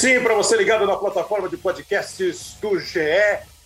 Sim, para você ligado na plataforma de podcasts do GE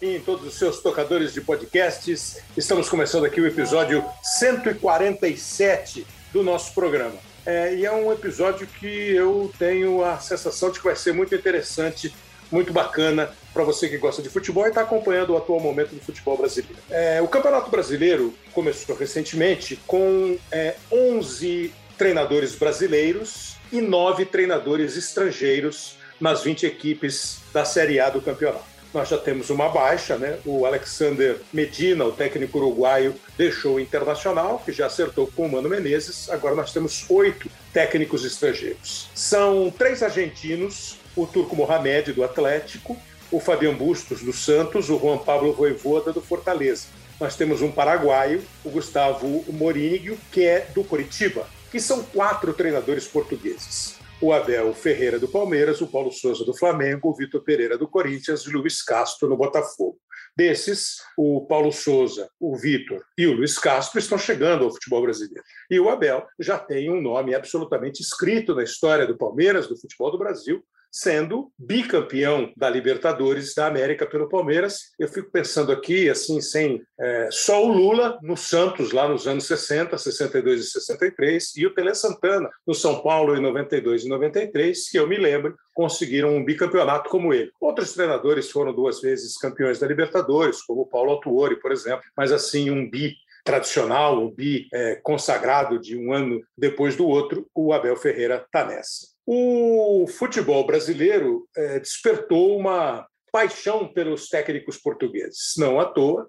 e em todos os seus tocadores de podcasts, estamos começando aqui o episódio 147 do nosso programa. É, e é um episódio que eu tenho a sensação de que vai ser muito interessante, muito bacana para você que gosta de futebol e está acompanhando o atual momento do futebol brasileiro. É, o Campeonato Brasileiro começou recentemente com é, 11 treinadores brasileiros e nove treinadores estrangeiros nas 20 equipes da Série A do campeonato. Nós já temos uma baixa, né? O Alexander Medina, o técnico uruguaio, deixou o Internacional, que já acertou com o Mano Menezes. Agora nós temos oito técnicos estrangeiros. São três argentinos, o Turco Mohamed, do Atlético, o Fabian Bustos, do Santos, o Juan Pablo Voivoda, do Fortaleza. Nós temos um paraguaio, o Gustavo Morínigo, que é do Curitiba que são quatro treinadores portugueses. O Abel Ferreira do Palmeiras, o Paulo Souza do Flamengo, o Vitor Pereira do Corinthians e o Luiz Castro no Botafogo. Desses, o Paulo Souza, o Vitor e o Luiz Castro estão chegando ao futebol brasileiro. E o Abel já tem um nome absolutamente escrito na história do Palmeiras, do futebol do Brasil, sendo bicampeão da Libertadores da América pelo Palmeiras. Eu fico pensando aqui, assim, sem é, só o Lula no Santos, lá nos anos 60, 62 e 63, e o Tele Santana no São Paulo em 92 e 93, que eu me lembro, conseguiram um bicampeonato como ele. Outros treinadores foram duas vezes campeões da Libertadores, como Paulo Autuori, por exemplo, mas assim, um bi tradicional, um bi é, consagrado de um ano depois do outro, o Abel Ferreira está nessa. O futebol brasileiro é, despertou uma paixão pelos técnicos portugueses. Não à toa,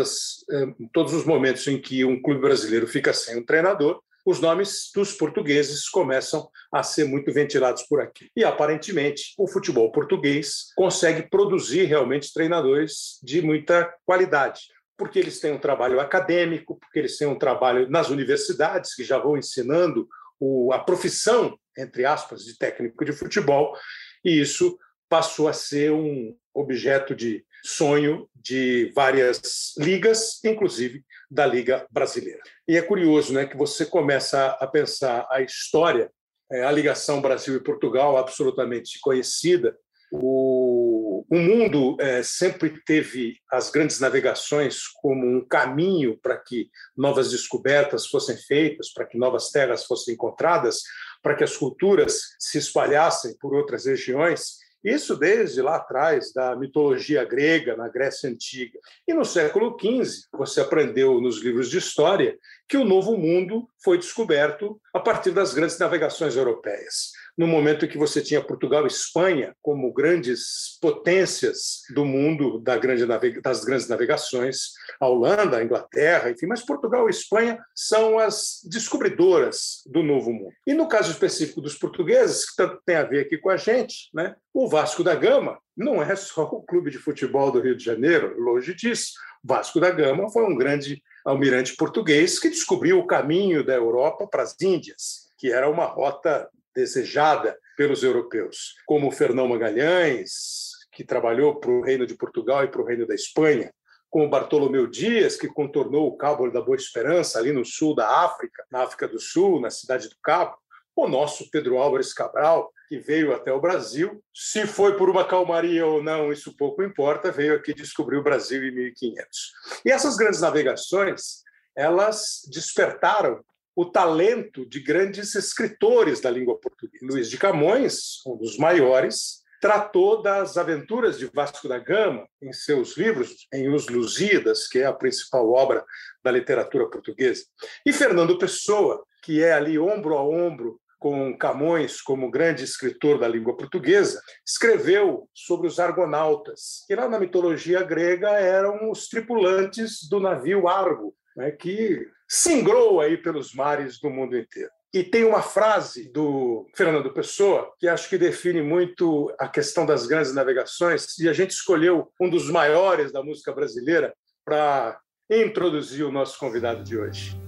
as, é, todos os momentos em que um clube brasileiro fica sem um treinador, os nomes dos portugueses começam a ser muito ventilados por aqui. E aparentemente o futebol português consegue produzir realmente treinadores de muita qualidade porque eles têm um trabalho acadêmico, porque eles têm um trabalho nas universidades que já vão ensinando o, a profissão, entre aspas, de técnico de futebol, e isso passou a ser um objeto de sonho de várias ligas, inclusive da Liga Brasileira. E é curioso né, que você começa a pensar a história, é, a ligação Brasil e Portugal, absolutamente conhecida, o, o mundo é, sempre teve as grandes navegações como um caminho para que novas descobertas fossem feitas, para que novas terras fossem encontradas, para que as culturas se espalhassem por outras regiões. Isso desde lá atrás, da mitologia grega, na Grécia Antiga. E no século XV, você aprendeu nos livros de história que o Novo Mundo foi descoberto a partir das grandes navegações europeias no momento em que você tinha Portugal e Espanha como grandes potências do mundo da grande das grandes navegações, a Holanda, a Inglaterra, enfim, mas Portugal e Espanha são as descobridoras do Novo Mundo. E no caso específico dos portugueses, que tanto tem a ver aqui com a gente, né, o Vasco da Gama não é só o clube de futebol do Rio de Janeiro, longe disso. Vasco da Gama foi um grande almirante português que descobriu o caminho da Europa para as Índias, que era uma rota desejada pelos europeus, como Fernão Magalhães, que trabalhou para o Reino de Portugal e para o Reino da Espanha, como Bartolomeu Dias, que contornou o Cabo da Boa Esperança, ali no sul da África, na África do Sul, na cidade do Cabo, o nosso Pedro Álvares Cabral, que veio até o Brasil. Se foi por uma calmaria ou não, isso pouco importa, veio aqui descobrir o Brasil em 1500. E essas grandes navegações, elas despertaram o talento de grandes escritores da língua portuguesa. Luiz de Camões, um dos maiores, tratou das aventuras de Vasco da Gama em seus livros, em Os Lusíadas, que é a principal obra da literatura portuguesa. E Fernando Pessoa, que é ali ombro a ombro com Camões como grande escritor da língua portuguesa, escreveu sobre os argonautas, que lá na mitologia grega eram os tripulantes do navio Argo, né, que singrou aí pelos mares do mundo inteiro. E tem uma frase do Fernando Pessoa que acho que define muito a questão das grandes navegações, e a gente escolheu um dos maiores da música brasileira para introduzir o nosso convidado de hoje.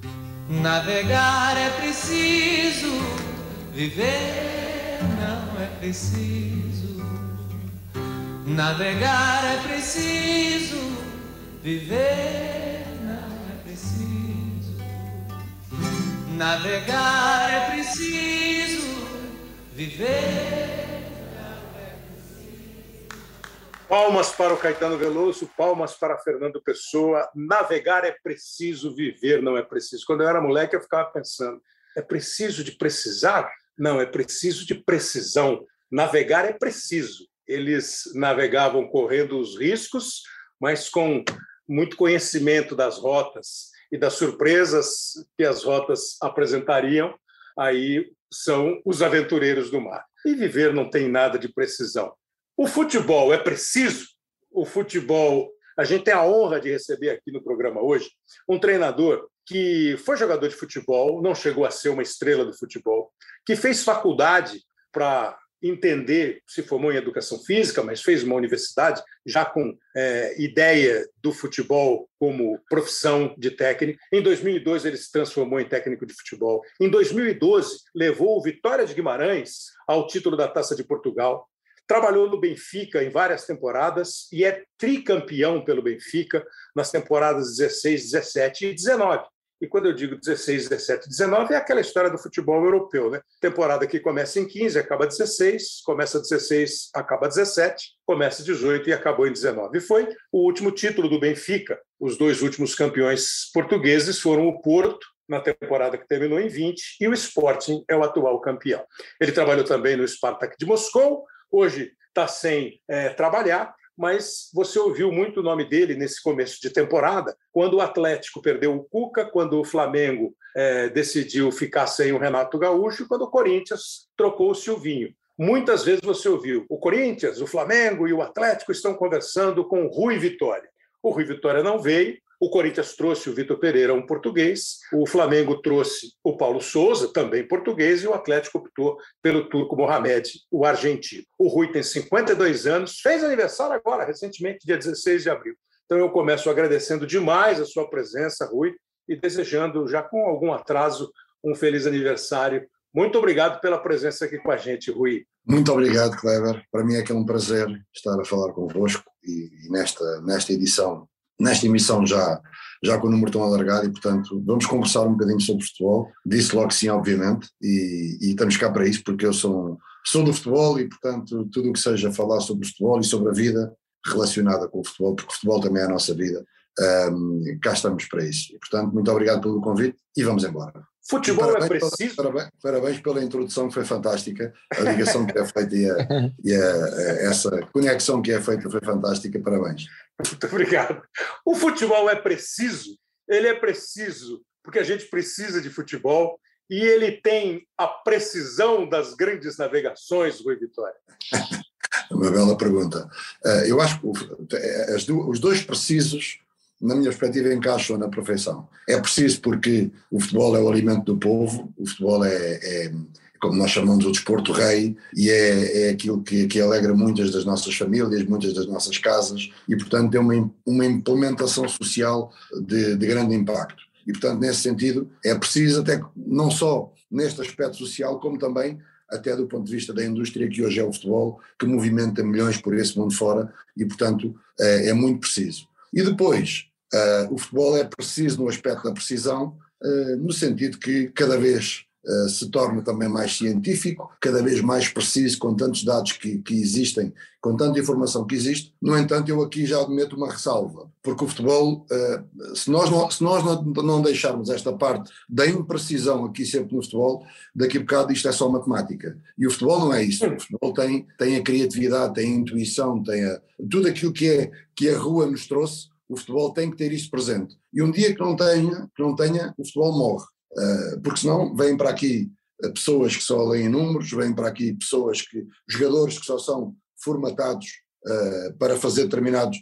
Navegar é preciso, viver não é preciso. Navegar é preciso, viver Navegar é preciso, viver Palmas para o Caetano Veloso, palmas para Fernando Pessoa. Navegar é preciso, viver não é preciso. Quando eu era moleque, eu ficava pensando: é preciso de precisar? Não, é preciso de precisão. Navegar é preciso. Eles navegavam correndo os riscos, mas com muito conhecimento das rotas e das surpresas que as rotas apresentariam. Aí são os aventureiros do mar. E viver não tem nada de precisão. O futebol é preciso? O futebol. A gente tem a honra de receber aqui no programa hoje um treinador que foi jogador de futebol, não chegou a ser uma estrela do futebol, que fez faculdade para entender, se formou em educação física, mas fez uma universidade já com é, ideia do futebol como profissão de técnico. Em 2002 ele se transformou em técnico de futebol. Em 2012 levou o Vitória de Guimarães ao título da Taça de Portugal. Trabalhou no Benfica em várias temporadas e é tricampeão pelo Benfica nas temporadas 16, 17 e 19. E quando eu digo 16, 17, 19, é aquela história do futebol europeu, né? Temporada que começa em 15, acaba 16, começa 16, acaba 17, começa 18 e acabou em 19. E foi o último título do Benfica. Os dois últimos campeões portugueses foram o Porto na temporada que terminou em 20 e o Sporting é o atual campeão. Ele trabalhou também no Spartak de Moscou, hoje está sem é, trabalhar, mas você ouviu muito o nome dele nesse começo de temporada, quando o Atlético perdeu o Cuca, quando o Flamengo é, decidiu ficar sem o Renato Gaúcho, quando o Corinthians trocou o Silvinho. Muitas vezes você ouviu o Corinthians, o Flamengo e o Atlético estão conversando com o Rui Vitória. O Rui Vitória não veio, o Corinthians trouxe o Vitor Pereira, um português, o Flamengo trouxe o Paulo Souza, também português, e o Atlético optou pelo turco Mohamed, o argentino. O Rui tem 52 anos, fez aniversário agora, recentemente, dia 16 de abril. Então eu começo agradecendo demais a sua presença, Rui, e desejando, já com algum atraso, um feliz aniversário. Muito obrigado pela presença aqui com a gente, Rui. Muito obrigado, Kleber. Para mim é que é um prazer estar a falar convosco e, e nesta, nesta edição nesta emissão já, já com o número tão alargado e, portanto, vamos conversar um bocadinho sobre futebol. Disse logo sim, obviamente, e, e estamos cá para isso, porque eu sou, sou do futebol e, portanto, tudo o que seja falar sobre o futebol e sobre a vida relacionada com o futebol, porque o futebol também é a nossa vida, um, cá estamos para isso. E, portanto, muito obrigado pelo convite e vamos embora. Futebol é parabéns, é preciso. Parabéns, parabéns, pela introdução, que foi fantástica. A ligação que é feita e, a, e a, essa conexão que é feita foi fantástica. Parabéns. Muito obrigado. O futebol é preciso, ele é preciso porque a gente precisa de futebol e ele tem a precisão das grandes navegações, Rui Vitória. Uma bela pergunta. Eh, eu acho que os dois precisos na minha perspectiva, encaixam na perfeição. É preciso porque o futebol é o alimento do povo, o futebol é, é como nós chamamos o desporto rei, e é, é aquilo que, que alegra muitas das nossas famílias, muitas das nossas casas, e portanto tem uma, uma implementação social de, de grande impacto. E portanto, nesse sentido, é preciso até não só neste aspecto social, como também até do ponto de vista da indústria que hoje é o futebol, que movimenta milhões por esse mundo fora, e portanto é, é muito preciso. E depois, Uh, o futebol é preciso no aspecto da precisão, uh, no sentido que cada vez uh, se torna também mais científico, cada vez mais preciso, com tantos dados que, que, existem, com tanta informação que existe. No entanto, eu aqui já meto uma ressalva, porque o futebol, se nós, não, se nós não, deixarmos esta parte da imprecisão aqui sempre no futebol, daqui a bocado isto é só matemática. E o futebol não é isso. O futebol tem, tem a criatividade, tem a intuição, tem a, tudo aquilo que, é, que a rua nos trouxe o futebol tem que ter isto presente. E um dia que não tenha, que não tenha o futebol morre. Uh, porque senão vêm para aqui eh, pessoas que só leem números, vêm para aqui pessoas que, jogadores que só são formatados uh, para fazer determinados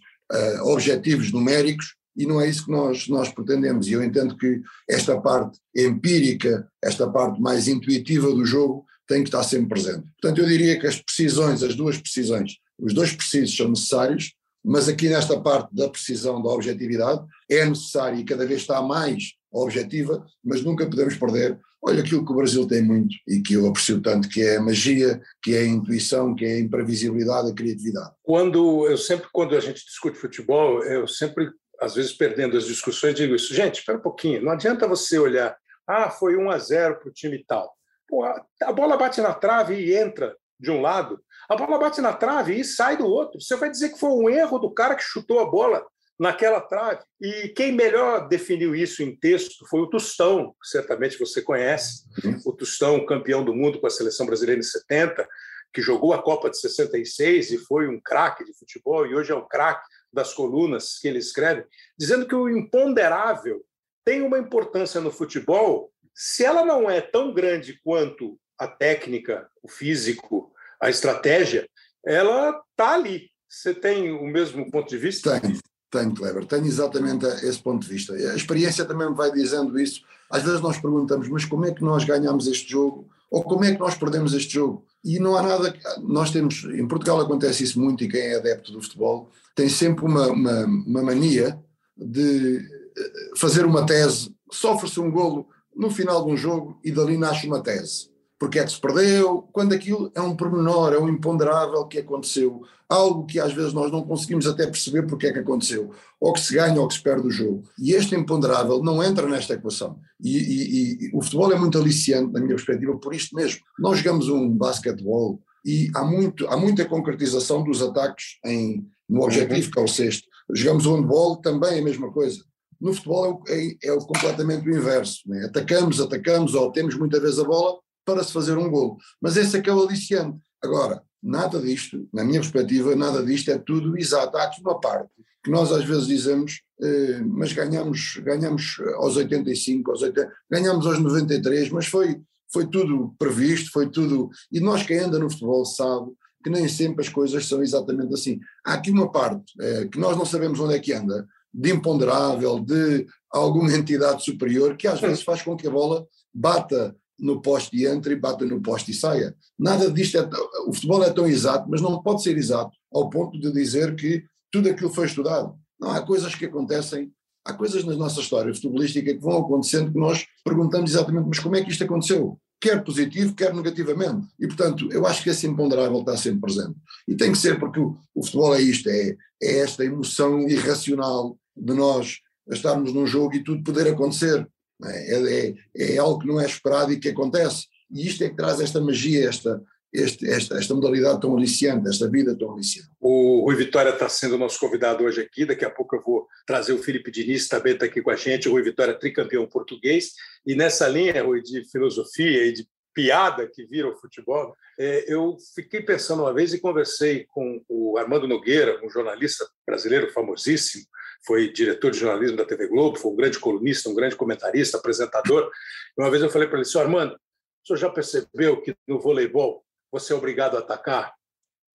objetivos numéricos e não é isso que nós, nós pretendemos. E eu entendo que esta parte empírica, esta parte mais intuitiva do jogo tem que estar sempre presente. Portanto, eu diria que as precisões, as duas precisões, os dois precisos são necessários, mas aqui nesta parte da precisão, da objetividade, é necessário e cada vez está mais objetiva, mas nunca podemos perder, olha aquilo que o Brasil tem muito e que eu aprecio tanto, que é a magia, que é a intuição, que é a imprevisibilidade, a criatividade. Quando eu sempre, quando a gente discute futebol, eu sempre, às vezes perdendo as discussões, digo isso, gente, espera um pouquinho, não adianta você olhar, ah, foi 1 a 0 para o time tal. Pô, a bola bate na trave e entra de um lado, a bola bate na trave e sai do outro. Você vai dizer que foi um erro do cara que chutou a bola naquela trave. E quem melhor definiu isso em texto foi o Tostão, que certamente você conhece, o Tostão, campeão do mundo com a seleção brasileira em 70, que jogou a Copa de 66 e foi um craque de futebol e hoje é um craque das colunas que ele escreve, dizendo que o imponderável tem uma importância no futebol, se ela não é tão grande quanto a técnica, o físico, a estratégia, ela está ali. Você tem o mesmo ponto de vista? Tenho, tenho, Kleber. Tenho exatamente esse ponto de vista. A experiência também me vai dizendo isso. Às vezes nós perguntamos, mas como é que nós ganhamos este jogo? Ou como é que nós perdemos este jogo? E não há nada. Nós temos. Em Portugal acontece isso muito, e quem é adepto do futebol tem sempre uma, uma, uma mania de eh, fazer uma tese, sofre-se um golo no final de um jogo e dali nasce uma tese. Porque é que se perdeu, quando aquilo é um pormenor, é um imponderável que aconteceu, algo que às vezes nós não conseguimos até perceber porque é que aconteceu, ou que se ganha ou que se perde o jogo. E este imponderável não entra nesta equação. E, e, e o futebol é muito aliciante, na minha perspectiva, por isto mesmo. Nós jogamos um basquetebol e há, muito, há muita concretização dos ataques em, no objetivo, que é o sexto. Jogamos o handball, também é a mesma coisa. No futebol é, é, é completamente o inverso. Né? Atacamos, atacamos, ou temos muitas vezes a bola para se fazer um golo. Mas esse é que é o aliciante. Agora, nada disto, na minha perspectiva, nada disto é tudo exato. Há aqui uma parte que nós às vezes dizemos, eh, mas ganhamos, ganhamos aos 85, aos 80, ganhamos aos 93, mas foi, foi tudo previsto, foi tudo. E nós, quem anda no futebol, sabe que nem sempre as coisas são exatamente assim. Há aqui uma parte eh, que nós não sabemos onde é que anda, de imponderável, de alguma entidade superior, que às vezes faz com que a bola bata no poste e entre e bata no poste e saia. Nada disto é. O futebol é tão exato, mas não pode ser exato ao ponto de dizer que tudo aquilo foi estudado. Não, há coisas que acontecem, há coisas na nossa história futebolística que vão acontecendo que nós perguntamos exatamente, mas como é que isto aconteceu? Quer positivo, quer negativamente. E, portanto, eu acho que esse imponderável está sempre presente. E tem que ser, porque o, o futebol é isto, é, é esta emoção irracional de nós estarmos num jogo e tudo poder acontecer. É? é, é, é, algo que não é esperado e que acontece. E isto é que traz esta magia, esta, este, esta, esta modalidade tão aliciante, esta vida tão aliciante. O Rui Vitória está sendo nosso convidado hoje aqui. Daqui a pouco eu vou trazer o Felipe Diniz, também está aqui com a gente. O Rui Vitória, tricampeão português. E nessa linha, Rui, de filosofia e de piada que vira o futebol, é, eu fiquei pensando uma vez e conversei com o Armando Nogueira, um jornalista brasileiro famosíssimo, foi diretor de jornalismo da TV Globo, foi um grande colunista, um grande comentarista, apresentador. E uma vez eu falei para ele, senhor Armando, o senhor já percebeu que no voleibol você é obrigado a atacar?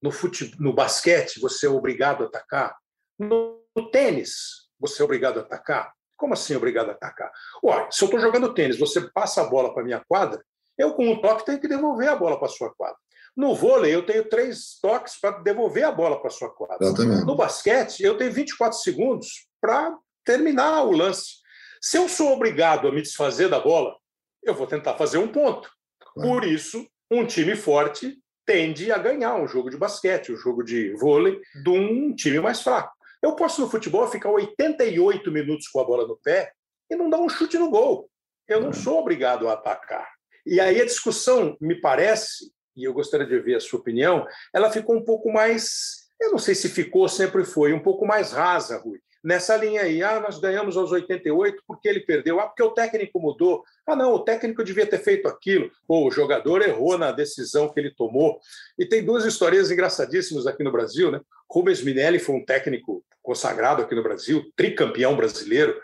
No, fute... no basquete você é obrigado a atacar? No, tênis você é obrigado a atacar? Como assim obrigado a atacar? Olha, se eu estou jogando tênis, você passa a bola para minha quadra, eu com um toque tenho que devolver a bola para sua quadra. No vôlei, eu tenho três toques para devolver a bola para sua quadra. Exatamente. No basquete, eu tenho 24 segundos para terminar o lance. Se eu sou obrigado a me desfazer da bola, eu vou tentar fazer um ponto. Claro. Por isso, um time forte tende a ganhar um jogo de basquete, um jogo de vôlei, de um time mais fraco. Eu posso no futebol ficar 88 minutos com a bola no pé e não dar um chute no gol. Eu não sou obrigado a atacar. E aí a discussão, me parece, e eu gostaria de ver a sua opinião, ela ficou um pouco mais, eu não sei se ficou, sempre foi, um pouco mais rasa, Rui. Nessa linha aí, ah, nós ganhamos aos 88 porque ele perdeu, ah, porque o técnico mudou, ah, não, o técnico devia ter feito aquilo, ou o jogador errou na decisão que ele tomou. E tem duas histórias engraçadíssimas aqui no Brasil, né? Rubens Minelli foi um técnico consagrado aqui no Brasil, tricampeão brasileiro,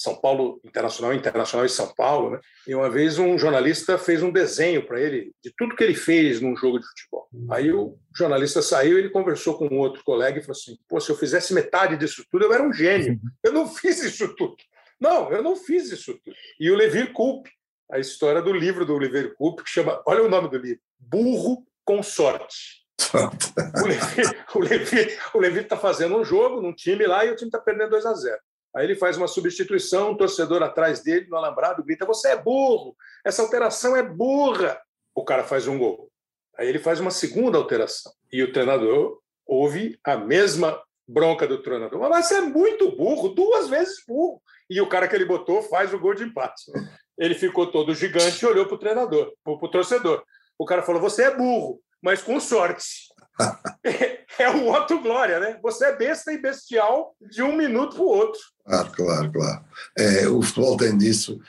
são Paulo Internacional, Internacional e São Paulo. Né? E uma vez um jornalista fez um desenho para ele de tudo que ele fez num jogo de futebol. Aí o jornalista saiu, ele conversou com um outro colega e falou assim: Pô, se eu fizesse metade disso tudo, eu era um gênio. Eu não fiz isso tudo. Não, eu não fiz isso tudo. E o Levir Culp, a história do livro do Levir Culp, que chama, olha o nome do livro, Burro com Sorte. o Levi o Levi está fazendo um jogo num time lá e o time está perdendo 2 a 0 Aí ele faz uma substituição, um torcedor atrás dele, no alambrado, grita: Você é burro, essa alteração é burra. O cara faz um gol. Aí ele faz uma segunda alteração. E o treinador ouve a mesma bronca do treinador. Mas você é muito burro, duas vezes burro. E o cara que ele botou faz o gol de empate. Ele ficou todo gigante e olhou para o treinador, para o torcedor. O cara falou: Você é burro. mas com sorte. É o Otto Glória, né? Você é besta e bestial de um minuto para o outro. Claro, claro, claro. É, o futebol tem disso,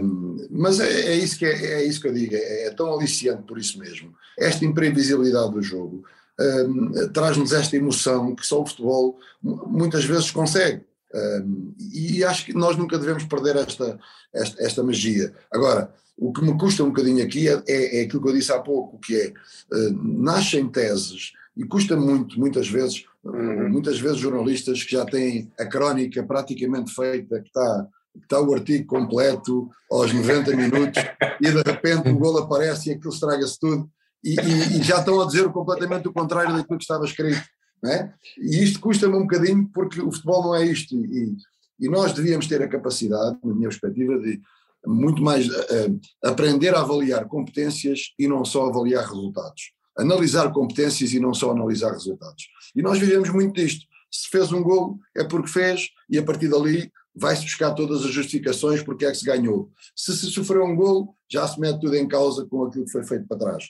um, mas é, é, isso que é, é, isso que eu digo, é, é, tão aliciante por isso mesmo. Esta imprevisibilidade do jogo um, traz-nos esta emoção que só o futebol muitas vezes consegue. Um, e acho que nós nunca devemos perder esta, esta, esta magia. Agora, o que me custa um bocadinho aqui é, é, é aquilo que eu disse há pouco, que é, uh, nascem teses, e custa muito, muitas vezes, uhum. muitas vezes jornalistas que já têm a crónica praticamente feita, que está, que está o artigo completo aos 90 minutos, e de repente o gol aparece e aquilo estraga-se tudo, e, e, e, já estão a dizer completamente o contrário daquilo que estava escrito. É? E isto custa-me um bocadinho, porque o futebol não é isto, e, e nós devíamos ter a capacidade, na minha perspectiva, de muito mais uh, aprender a avaliar competências e não só avaliar resultados. Analisar competências e não só analisar resultados. E nós vivemos muito disto. Se fez um gol, é porque fez, e a partir dali vai-se buscar todas as justificações porque é que se ganhou. Se se sofreu um gol, já se mete tudo em causa com aquilo que foi feito para trás.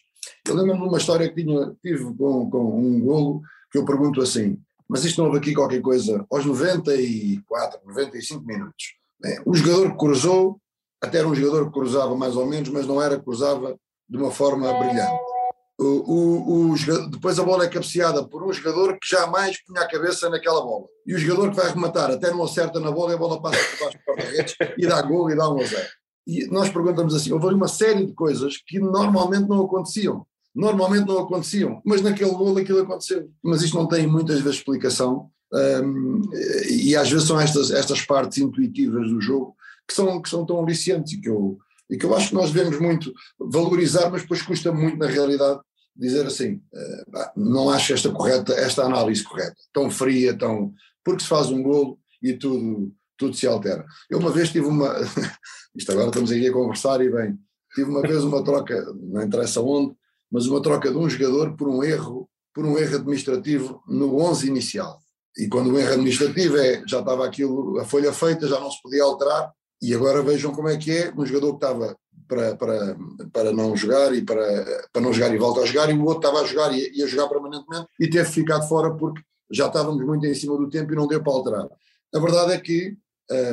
Eu lembro-me de uma história que tinha, tive com, com um golo que eu pergunto assim, mas isto não houve aqui qualquer coisa, aos 94, 95 minutos. Né? O jogador cruzou até era um jogador que cruzava mais ou menos, mas não era cruzava de uma forma brilhante. O, o, o, depois a bola é cabeceada por um jogador que jamais punha a cabeça naquela bola. E o jogador que vai rematar até não acerta na bola e a bola passa por baixo do redes e dá gol e dá um a zero. E nós perguntamos assim, houve uma série de coisas que normalmente não aconteciam. Normalmente não aconteciam, mas naquele gol aquilo aconteceu. Mas isto não tem muitas vezes explicação um, e às vezes são estas, estas partes intuitivas do jogo que são, que são tão aliciantes e que, eu, e que eu acho que nós devemos muito valorizar, mas depois custa muito, na realidade, dizer assim, uh, não acho esta, correta, esta análise correta, tão fria, tão. porque se faz um golo e tudo, tudo se altera. Eu uma vez tive uma. isto agora estamos aqui a conversar e bem, tive uma vez uma troca, não interessa onde, mas uma troca de um jogador por um erro, por um erro administrativo no 11 inicial. E quando o erro administrativo é, já estava aquilo, a folha feita, já não se podia alterar, e agora vejam como é que é um jogador que estava para, para, para não jogar e para, para não jogar e volta a jogar, e o outro estava a jogar e ia jogar permanentemente e teve ficado fora porque já estávamos muito em cima do tempo e não deu para alterar. A verdade é que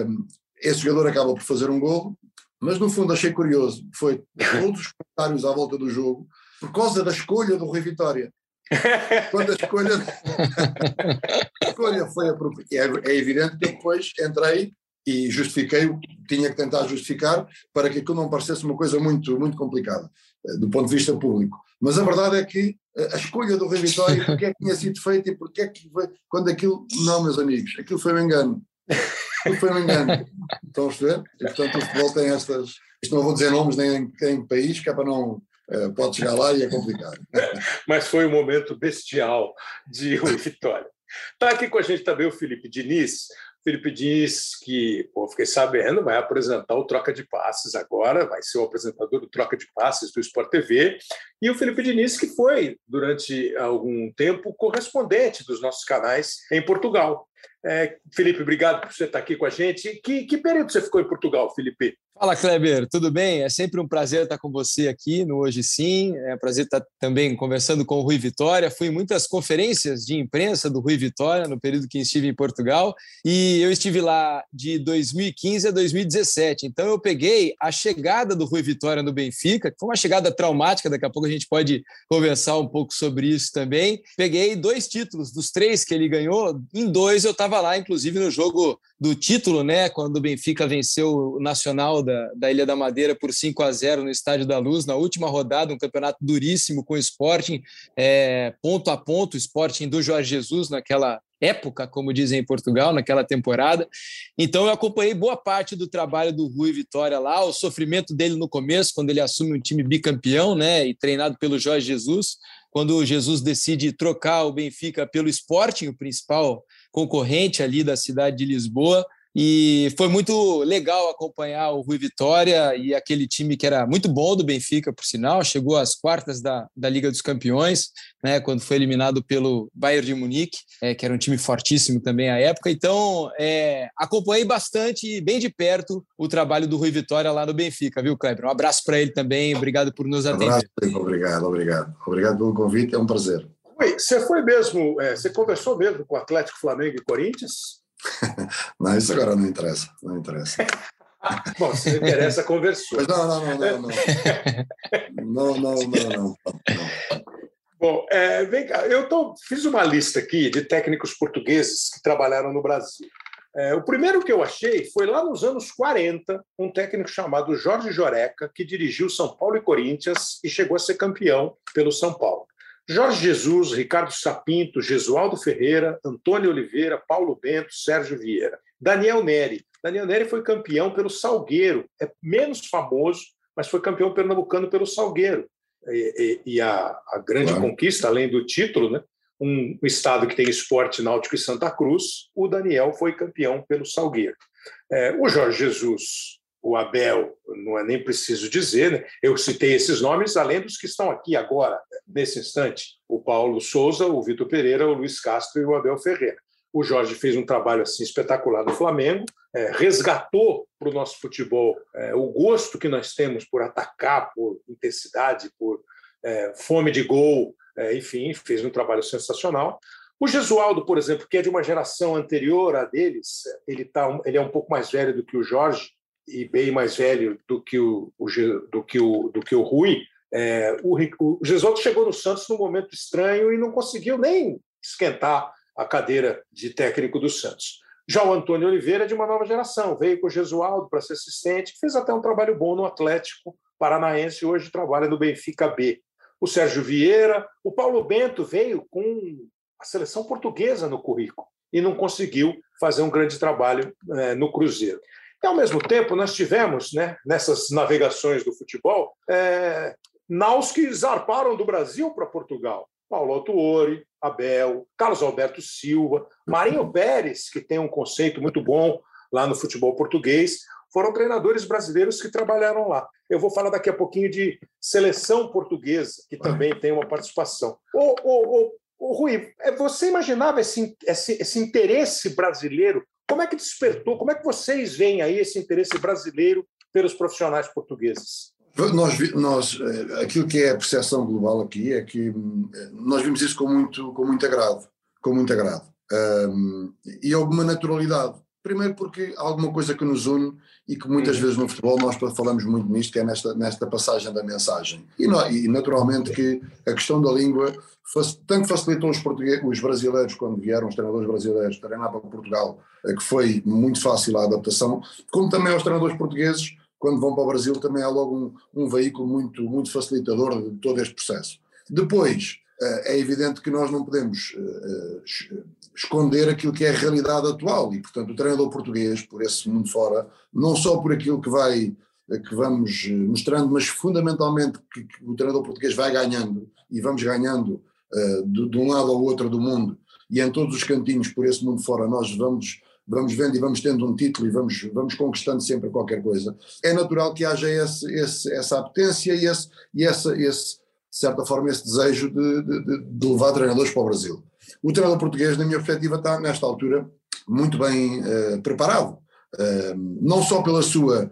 um, esse jogador acaba por fazer um gol, mas no fundo achei curioso, foi todos os comentários à volta do jogo, por causa da escolha do Rui Vitória. Quando a escolha, a escolha foi apropriada. É, é evidente que depois entrei e justifiquei, tinha que tentar justificar para que aquilo não parecesse uma coisa muito, muito complicada, eh, do ponto de vista público. Mas a verdade é que eh, a escolha do Rei Vitória, porque é que tinha sido feita e porque é que foi, quando aquilo, não meus amigos, aquilo foi um engano. Aquilo foi um engano. Estão a perceber? E portanto o futebol tem estas, isto não vou dizer nomes nem em, em país, que é para não, uh, pode chegar lá e é complicado. Mas foi um momento bestial de Rui Vitória. Está aqui com a gente também o Felipe Diniz, Felipe diz que, pô, fiquei sabendo, vai apresentar o Troca de Passes agora, vai ser o apresentador do Troca de Passes do Sport TV. E o Felipe Diniz, que foi, durante algum tempo, correspondente dos nossos canais em Portugal. É, Felipe, obrigado por você estar aqui com a gente. Que, que período você ficou em Portugal, Felipe? Fala, Kleber, tudo bem? É sempre um prazer estar com você aqui no Hoje Sim. É um prazer estar também conversando com o Rui Vitória. Fui em muitas conferências de imprensa do Rui Vitória no período que estive em Portugal e eu estive lá de 2015 a 2017. Então eu peguei a chegada do Rui Vitória no Benfica, que foi uma chegada traumática, daqui a pouco a gente pode conversar um pouco sobre isso também. Peguei dois títulos dos três que ele ganhou, em dois eu estava lá, inclusive no jogo do título, né, quando o Benfica venceu o Nacional da, da Ilha da Madeira por 5 a 0 no Estádio da Luz, na última rodada, um campeonato duríssimo com o Sporting, é, ponto a ponto, o Sporting do Jorge Jesus naquela época, como dizem em Portugal, naquela temporada. Então eu acompanhei boa parte do trabalho do Rui Vitória lá, o sofrimento dele no começo, quando ele assume um time bicampeão, né, e treinado pelo Jorge Jesus, quando o Jesus decide trocar o Benfica pelo Sporting, o principal concorrente ali da cidade de Lisboa, E foi muito legal acompanhar o Rui Vitória e aquele time que era muito bom do Benfica, por sinal, chegou às quartas da, da Liga dos Campeões, né, quando foi eliminado pelo Bayern de Munique, é, que era um time fortíssimo também à época. Então, é, acompanhei bastante, bem de perto, o trabalho do Rui Vitória lá no Benfica, viu, Kleber? Um abraço para ele também, obrigado por nos atender. abraço, obrigado, obrigado. Obrigado pelo convite, é um prazer. Oi, você foi mesmo, é, você conversou mesmo com o Atlético, Flamengo e Corinthians? não, isso agora não interessa, não interessa. Bom, se interessa, conversou. Não, não, não, não, não. Não, não, não, não. Bom, é, vem cá, eu tô, fiz uma lista aqui de técnicos portugueses que trabalharam no Brasil. É, o primeiro que eu achei foi lá nos anos 40, um técnico chamado Jorge Joreca, que dirigiu São Paulo e Corinthians e chegou a ser campeão pelo São Paulo. Jorge Jesus, Ricardo Sapinto, Gesualdo Ferreira, Antônio Oliveira, Paulo Bento, Sérgio Vieira. Daniel Neri. Daniel Neri foi campeão pelo Salgueiro, é menos famoso, mas foi campeão pernambucano pelo Salgueiro. E, e, e a, a, grande claro. conquista, além do título, né? Um, um, estado que tem esporte náutico e Santa Cruz, o Daniel foi campeão pelo Salgueiro. É, o Jorge Jesus o Abel, não é nem preciso dizer, né? eu citei esses nomes, além dos que estão aqui agora, nesse instante: o Paulo Souza, o Vitor Pereira, o Luiz Castro e o Abel Ferreira. O Jorge fez um trabalho assim espetacular no Flamengo, é, resgatou para o nosso futebol é, o gosto que nós temos por atacar, por intensidade, por é, fome de gol, é, enfim, fez um trabalho sensacional. O Gesualdo, por exemplo, que é de uma geração anterior à deles, ele, tá, ele é um pouco mais velho do que o Jorge, e bem mais velho do que o, o do, que o, do que o Rui, é, o, o chegou no Santos num momento estranho e não conseguiu nem esquentar a cadeira de técnico do Santos. Já o Antônio Oliveira é de uma nova geração, veio com o Gesualdo para ser assistente, fez até um trabalho bom no Atlético Paranaense e hoje trabalha no Benfica B. O Sérgio Vieira, o Paulo Bento veio com a seleção portuguesa no currículo e não conseguiu fazer um grande trabalho é, no Cruzeiro. E, ao mesmo tempo, nós tivemos, né, nessas navegações do futebol, é, naus que zarparam do Brasil para Portugal. Paulo Autuori, Abel, Carlos Alberto Silva, Marinho Pérez, que tem um conceito muito bom lá no futebol português, foram treinadores brasileiros que trabalharam lá. Eu vou falar daqui a pouquinho de seleção portuguesa, que também tem uma participação. Ô, ô, ô, ô Rui, é, você imaginava esse, esse, esse interesse brasileiro como é que despertou, como é que vocês veem aí esse interesse brasileiro pelos profissionais portugueses? Nós, nós, eh, aquilo que é a percepção global aqui é que hum, nós vimos isso com muito, com muito agrado, com muito agrado um, e alguma naturalidade. Primeiro porque há alguma coisa que nos une e que muitas vezes no futebol nós falamos muito nisto, que é nesta, nesta passagem da mensagem. E, e naturalmente que a questão da língua tanto facilitou os, os brasileiros quando vieram, os treinadores brasileiros, treinar para Portugal, eh, que foi muito fácil a adaptação, como também aos treinadores portugueses, quando vão para o Brasil, também é logo um, um veículo muito, muito facilitador de todo este processo. Depois, é evidente que nós não podemos eh, esconder aquilo que é a realidade atual. E, portanto, o treinador português, por esse mundo fora, não só por aquilo que vai que vamos mostrando, mas fundamentalmente que, o treinador português vai ganhando e vamos ganhando de, de, um lado ao outro do mundo e em todos os cantinhos por esse mundo fora nós vamos vamos vendo e vamos tendo um título e vamos vamos conquistando sempre qualquer coisa. É natural que haja esse, esse essa apetência e esse e essa esse de certa forma esse desejo de, de, de levar treinadores para o Brasil. O treinador português na minha perspectiva está nesta altura muito bem uh, preparado. Uh, não só pela sua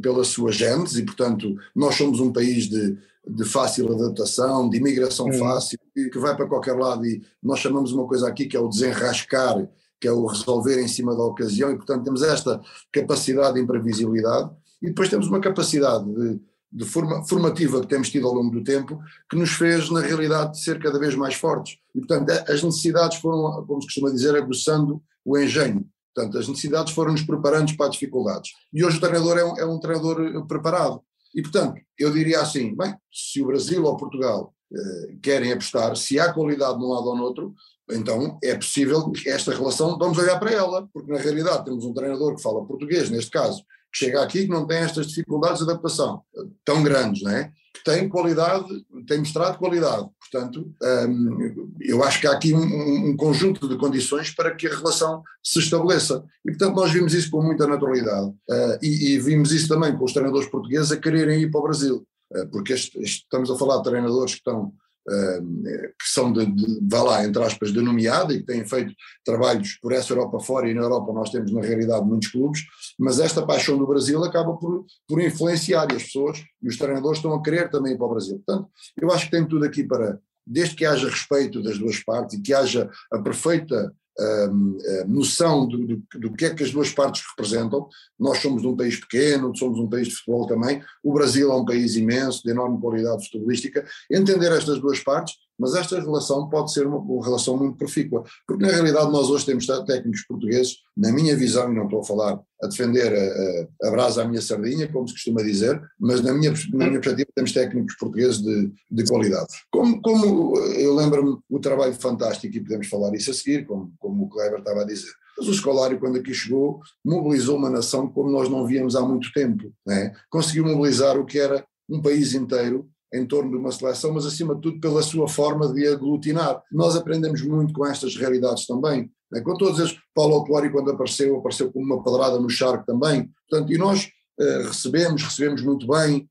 pela sua gênese e portanto nós somos um país de de fácil adaptação, de imigração hum. fácil, que vai para qualquer lado e nós chamamos uma coisa aqui que é o desenrascar, que é o resolver em cima da ocasião e portanto temos esta capacidade de imprevisibilidade. E depois temos uma capacidade de, de forma, formativa que temos tido ao longo do tempo que nos fez na realidade ser cada vez mais fortes e portanto as necessidades foram, como se costuma dizer, aguçando o engenho. Portanto, as necessidades foram-nos preparando para as dificuldades. E hoje o treinador é um, é um treinador preparado. E, portanto, eu diria assim: bem, se o Brasil ou Portugal eh, querem apostar, se há qualidade de um lado ou no outro, então é possível que esta relação, vamos olhar para ela, porque na realidade temos um treinador que fala português, neste caso, chega aqui que não tem estas dificuldades de adaptação tão grandes, não é? tem qualidade, tem mostrado qualidade. Portanto, um, eu acho que há aqui um, um, conjunto de condições para que a relação se estabeleça. E, portanto, nós vimos isso com muita naturalidade. Uh, e, e, vimos isso também com os treinadores portugueses a quererem ir para o Brasil. Uh, porque este, este, estamos a falar de treinadores que estão que são de, de, vá lá, entre aspas, de nomeada e que têm feito trabalhos por essa Europa fora e na Europa nós temos na realidade muitos clubes, mas esta paixão do Brasil acaba por, por influenciar e as pessoas e os treinadores estão a querer também ir para o Brasil. Portanto, eu acho que tem tudo aqui para, desde que haja respeito das duas partes e que haja a perfeita noção do, do, do, que é que as duas partes representam. Nós somos um país pequeno, somos um país de futebol também. O Brasil é um país imenso, de enorme qualidade futebolística. Entender estas duas partes mas esta relação pode ser uma, uma, relação muito profícua, porque na realidade nós hoje temos técnicos portugueses, na minha visão, e não estou a falar a defender a, a, a brasa à minha sardinha, como se costuma dizer, mas na minha, na minha perspectiva temos técnicos portugueses de, de qualidade. Como, como eu lembro-me o trabalho fantástico, e podemos falar isso a seguir, como, como o Kleber estava a dizer, mas o Escolário, quando aqui chegou, mobilizou uma nação como nós não víamos há muito tempo. Né? Conseguiu mobilizar o que era um país inteiro em torno de uma seleção, mas acima de tudo pela sua forma de aglutinar. Nós aprendemos muito com estas realidades também. Né? Com todos esses, Paulo Autuari quando apareceu, apareceu como uma pedrada no charco também. Portanto, e nós uh, recebemos, recebemos muito bem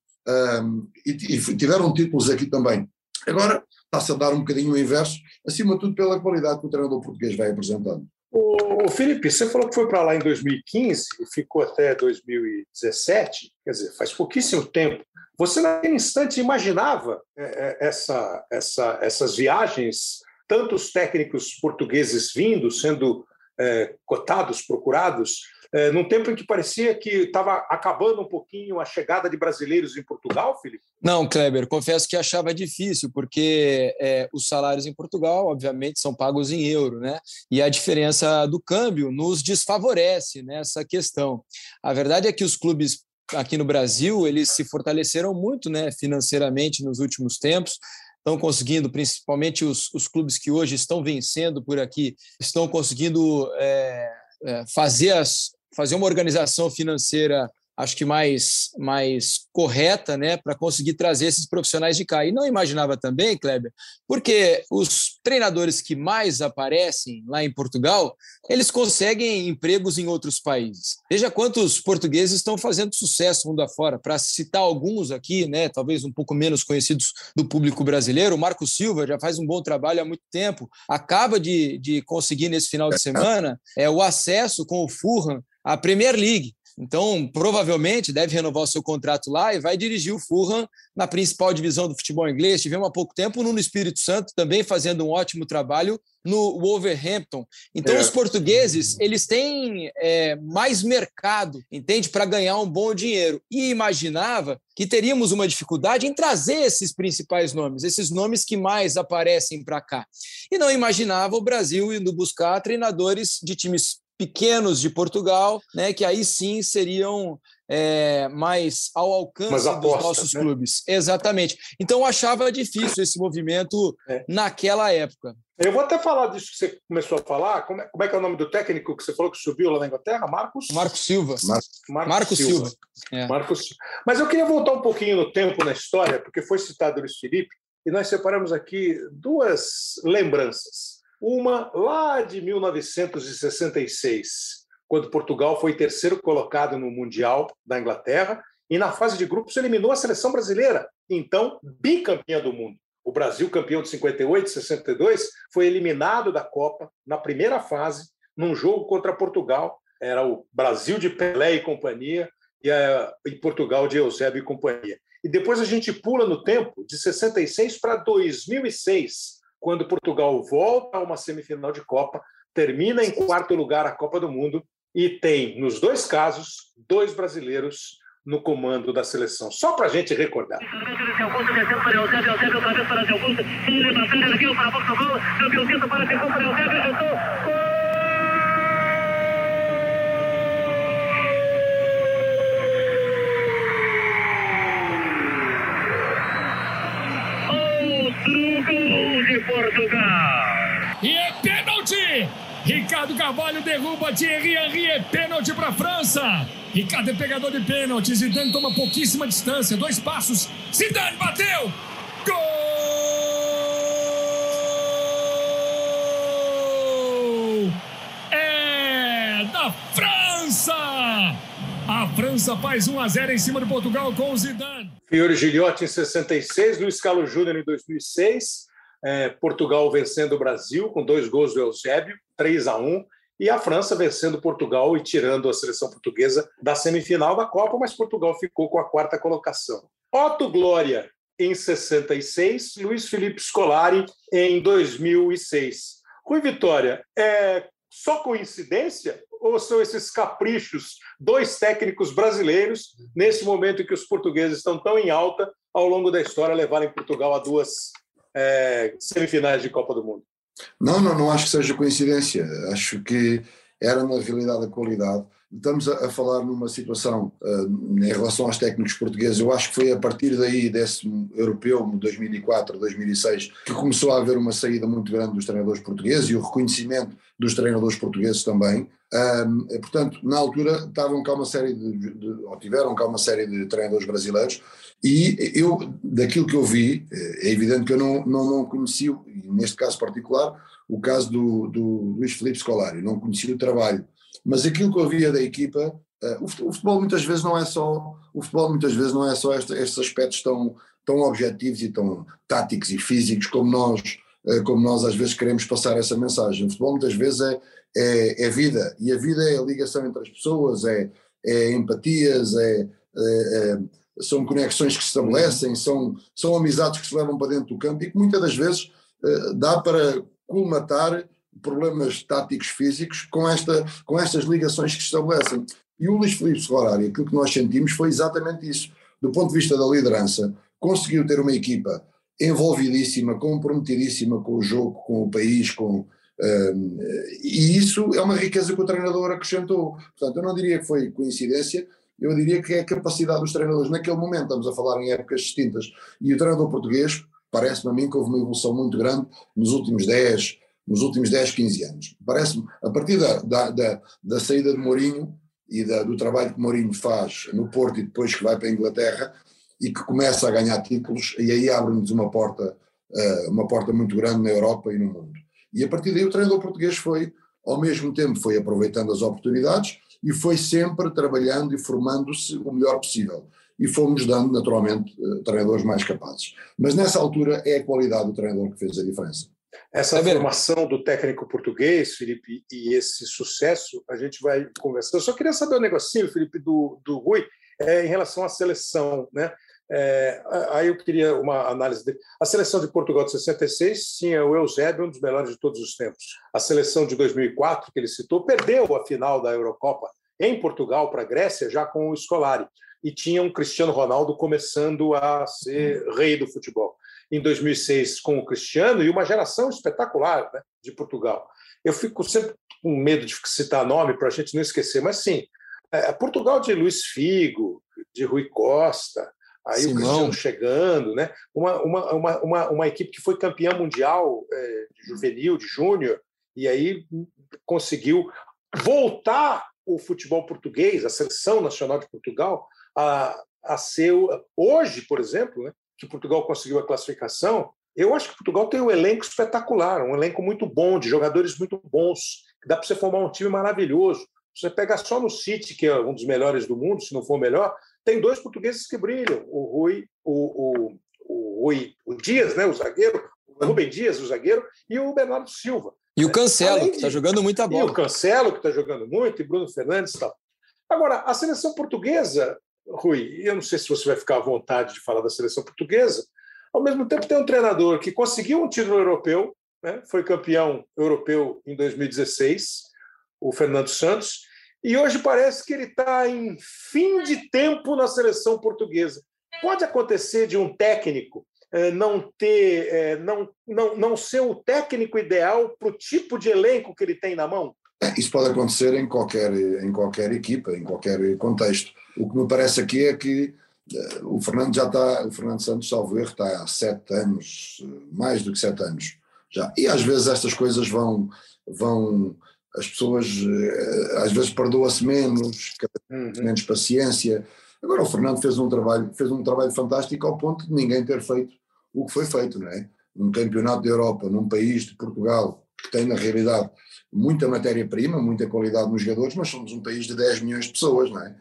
um, e, e tiveram títulos aqui também. Agora está-se a dar um bocadinho o inverso, acima de tudo pela qualidade que o treinador português vai apresentando. O Felipe, você falou que foi para lá em 2015 e ficou até 2017, quer dizer, faz pouquíssimo tempo. Você, naquele instante, imaginava é, é, essa, essa, essas viagens, tantos técnicos portugueses vindo, sendo é, cotados, procurados, é, num tempo em que parecia que estava acabando um pouquinho a chegada de brasileiros em Portugal, Felipe? Não, Kleber, confesso que achava difícil, porque é, os salários em Portugal, obviamente, são pagos em euro, né? E a diferença do câmbio nos desfavorece nessa questão. A verdade é que os clubes aqui no Brasil, eles se fortaleceram muito né, financeiramente nos últimos tempos, estão conseguindo, principalmente os, os clubes que hoje estão vencendo por aqui, estão conseguindo é, é, fazer, as, fazer uma organização financeira acho que mais, mais correta, né, para conseguir trazer esses profissionais de cá. E não imaginava também, Kleber, porque os treinadores que mais aparecem lá em Portugal, eles conseguem empregos em outros países. Veja quantos portugueses estão fazendo sucesso mundo afora. Para citar alguns aqui, né, talvez um pouco menos conhecidos do público brasileiro, o Marco Silva já faz um bom trabalho há muito tempo, acaba de, de conseguir nesse final de semana é, o acesso com o Fulham à Premier League. Então, provavelmente deve renovar o seu contrato lá e vai dirigir o Fulham na principal divisão do futebol inglês. Tivemos há pouco tempo no Espírito Santo também fazendo um ótimo trabalho no Wolverhampton. Então, é. os portugueses eles têm é, mais mercado, entende, para ganhar um bom dinheiro. E imaginava que teríamos uma dificuldade em trazer esses principais nomes, esses nomes que mais aparecem para cá. E não imaginava o Brasil indo buscar treinadores de times pequenos de Portugal, né, que aí sim seriam é, mais ao alcance aposta, dos nossos né? clubes. Exatamente. Então eu achava difícil esse movimento é. naquela época. Eu vou até falar disso que você começou a falar. Como é, como é, que é o nome do técnico que você falou que subiu lá na Inglaterra? Marcos? Marcos Silva. Mar Marcos Silva. Silva. É. Marcos Mas eu queria voltar um pouquinho no tempo na história, porque foi citado o Luiz Felipe, e nós separamos aqui duas lembranças. Uma lá de 1966, quando Portugal foi terceiro colocado no Mundial da Inglaterra e na fase de grupos eliminou a seleção brasileira, então bicampeã do mundo. O Brasil, campeão de 58 e 62, foi eliminado da Copa na primeira fase, num jogo contra Portugal. Era o Brasil de Pelé e companhia e, a, e Portugal de Eusébio e companhia. E depois a gente pula no tempo, de 66 para 2006, quando Portugal volta a uma semifinal de Copa, termina em quarto lugar a Copa do Mundo e tem, nos dois casos, dois brasileiros no comando da seleção. Só para a gente recordar. Portugal. E é pênalti! Ricardo Carvalho derruba Thierry Henry, é pênalti para a França. Ricardo é pegador de pênalti, Zidane toma pouquíssima distância, dois passos. Zidane bateu! Gol! É da França! A França faz 1 a 0 em cima de Portugal com o Zidane. Fiore Gilhote em 66, Luiz Carlos Júnior em 2006, é, Portugal vencendo o Brasil com dois gols do Eusébio, 3 a 1 e a França vencendo Portugal e tirando a seleção portuguesa da semifinal da Copa, mas Portugal ficou com a quarta colocação. Otto Glória em 66, Luiz Felipe Scolari em 2006. Rui Vitória, é só coincidência ou são esses caprichos dois técnicos brasileiros nesse momento em que os portugueses estão tão em alta ao longo da história levarem Portugal a duas é, semifinais de Copa do Mundo? Não, não, não acho que seja coincidência. Acho que era na realidade a qualidade. Estamos a, a falar numa situação uh, em relação aos técnicos portugueses. Eu acho que foi a partir daí, desse europeu, 2004, 2006, que começou a haver uma saída muito grande dos treinadores portugueses e o reconhecimento dos treinadores portugueses também. Um, portanto, na altura estavam cá uma série de, de, ou tiveram cá uma série de treinadores brasileiros e eu, daquilo que eu vi, é evidente que eu não, não, não conheci, neste caso particular, o caso do, do Luís Felipe Scolari, não conheci o trabalho, mas aquilo que eu via da equipa, uh, o futebol muitas vezes não é só, o futebol muitas vezes não é só este, estes aspectos tão, tão objetivos e tão táticos e físicos como nós, uh, como nós às vezes queremos passar essa mensagem. O futebol muitas vezes é, é, é vida, e a vida é a ligação entre as pessoas, é, é empatias, é, é, é são conexões que se estabelecem, são, são amizades que se levam para dentro do campo e que muitas das vezes uh, dá para colmatar problemas táticos físicos com, esta, com estas ligações que se estabelecem. E o Luís Filipe Scolari, aquilo que nós sentimos foi exatamente isso. Do ponto de vista da liderança, conseguiu ter uma equipa envolvidíssima, comprometidíssima com o jogo, com o país, com, um, e isso é uma riqueza que o treinador acrescentou. Portanto, eu não diria que foi coincidência, eu diria que é a capacidade dos treinadores naquele momento, estamos a falar em épocas distintas, e o treinador português, parece-me a mim que houve uma evolução muito grande nos últimos 10, nos últimos 10, 15 anos. Parece-me, a partir da, da, da, da, saída de Mourinho e da, do trabalho que Mourinho faz no Porto e depois que vai para a Inglaterra e que começa a ganhar títulos, e aí abre-nos uma porta, uh, uma porta muito grande na Europa e no mundo. E a partir daí o treinador português foi, ao mesmo tempo, foi aproveitando as oportunidades e foi sempre trabalhando e formando-se o melhor possível. E fomos dando, naturalmente, eh, treinadores mais capazes. Mas nessa altura é a qualidade do treinador que fez a diferença. Essa é formação do técnico português, Felipe, e esse sucesso, a gente vai conversar. Eu só queria saber um negocinho, Felipe, do, do Rui, é, em relação à seleção. Né? É, aí eu queria uma análise dele. A seleção de Portugal de 66 tinha o Eusébio, um dos melhores de todos os tempos. A seleção de 2004, que ele citou, perdeu a final da Eurocopa em Portugal para a Grécia, já com o Scolari. E tinha um Cristiano Ronaldo começando a ser rei do futebol. Em 2006, com o Cristiano e uma geração espetacular né, de Portugal. Eu fico sempre com medo de citar nome para a gente não esquecer, mas sim, é, Portugal de Luiz Figo, de Rui Costa, aí Simão. o Cristiano chegando, né? Uma, uma, uma, uma, uma equipe que foi campeã mundial é, de juvenil, de júnior, e aí conseguiu voltar o futebol português, a seleção nacional de Portugal, a, a ser. Hoje, por exemplo, né, que Portugal conseguiu a classificação, eu acho que Portugal tem um elenco espetacular, um elenco muito bom, de jogadores muito bons, que dá para você formar um time maravilhoso. Você pega só no City, que é um dos melhores do mundo, se não for o melhor, tem dois portugueses que brilham, o Rui, o, o, o, Rui, o Dias, né, o zagueiro, o Rubem Dias, o zagueiro, e o Bernardo Silva. E o Cancelo, de... que está jogando muita bola. E o Cancelo, que está jogando muito, e Bruno Fernandes e tal. Agora, a seleção portuguesa, Rui, eu não sei se você vai ficar à vontade de falar da seleção portuguesa, ao mesmo tempo tem um treinador que conseguiu um título europeu, né, foi campeão europeu em 2016, o Fernando Santos, e hoje parece que ele está em fim de tempo na seleção portuguesa. Pode acontecer de um técnico eh, não ter, eh, não, não, não ser o técnico ideal para o tipo de elenco que ele tem na mão? É, isso pode acontecer em qualquer, em qualquer equipa, em qualquer contexto. O que me parece aqui é que eh, o Fernando já está, o Fernando Santos, salvo erro, está há sete anos, mais do que sete anos já. E às vezes estas coisas vão, vão as pessoas às vezes perdoa-se menos, uhum. menos paciência. Agora o Fernando fez um trabalho, fez um trabalho fantástico ao ponto de ninguém ter feito o que foi feito, não é? Um campeonato da Europa, num país de Portugal, que tem na realidade muita matéria-prima, muita qualidade nos jogadores, mas somos um país de 10 milhões de pessoas, não é?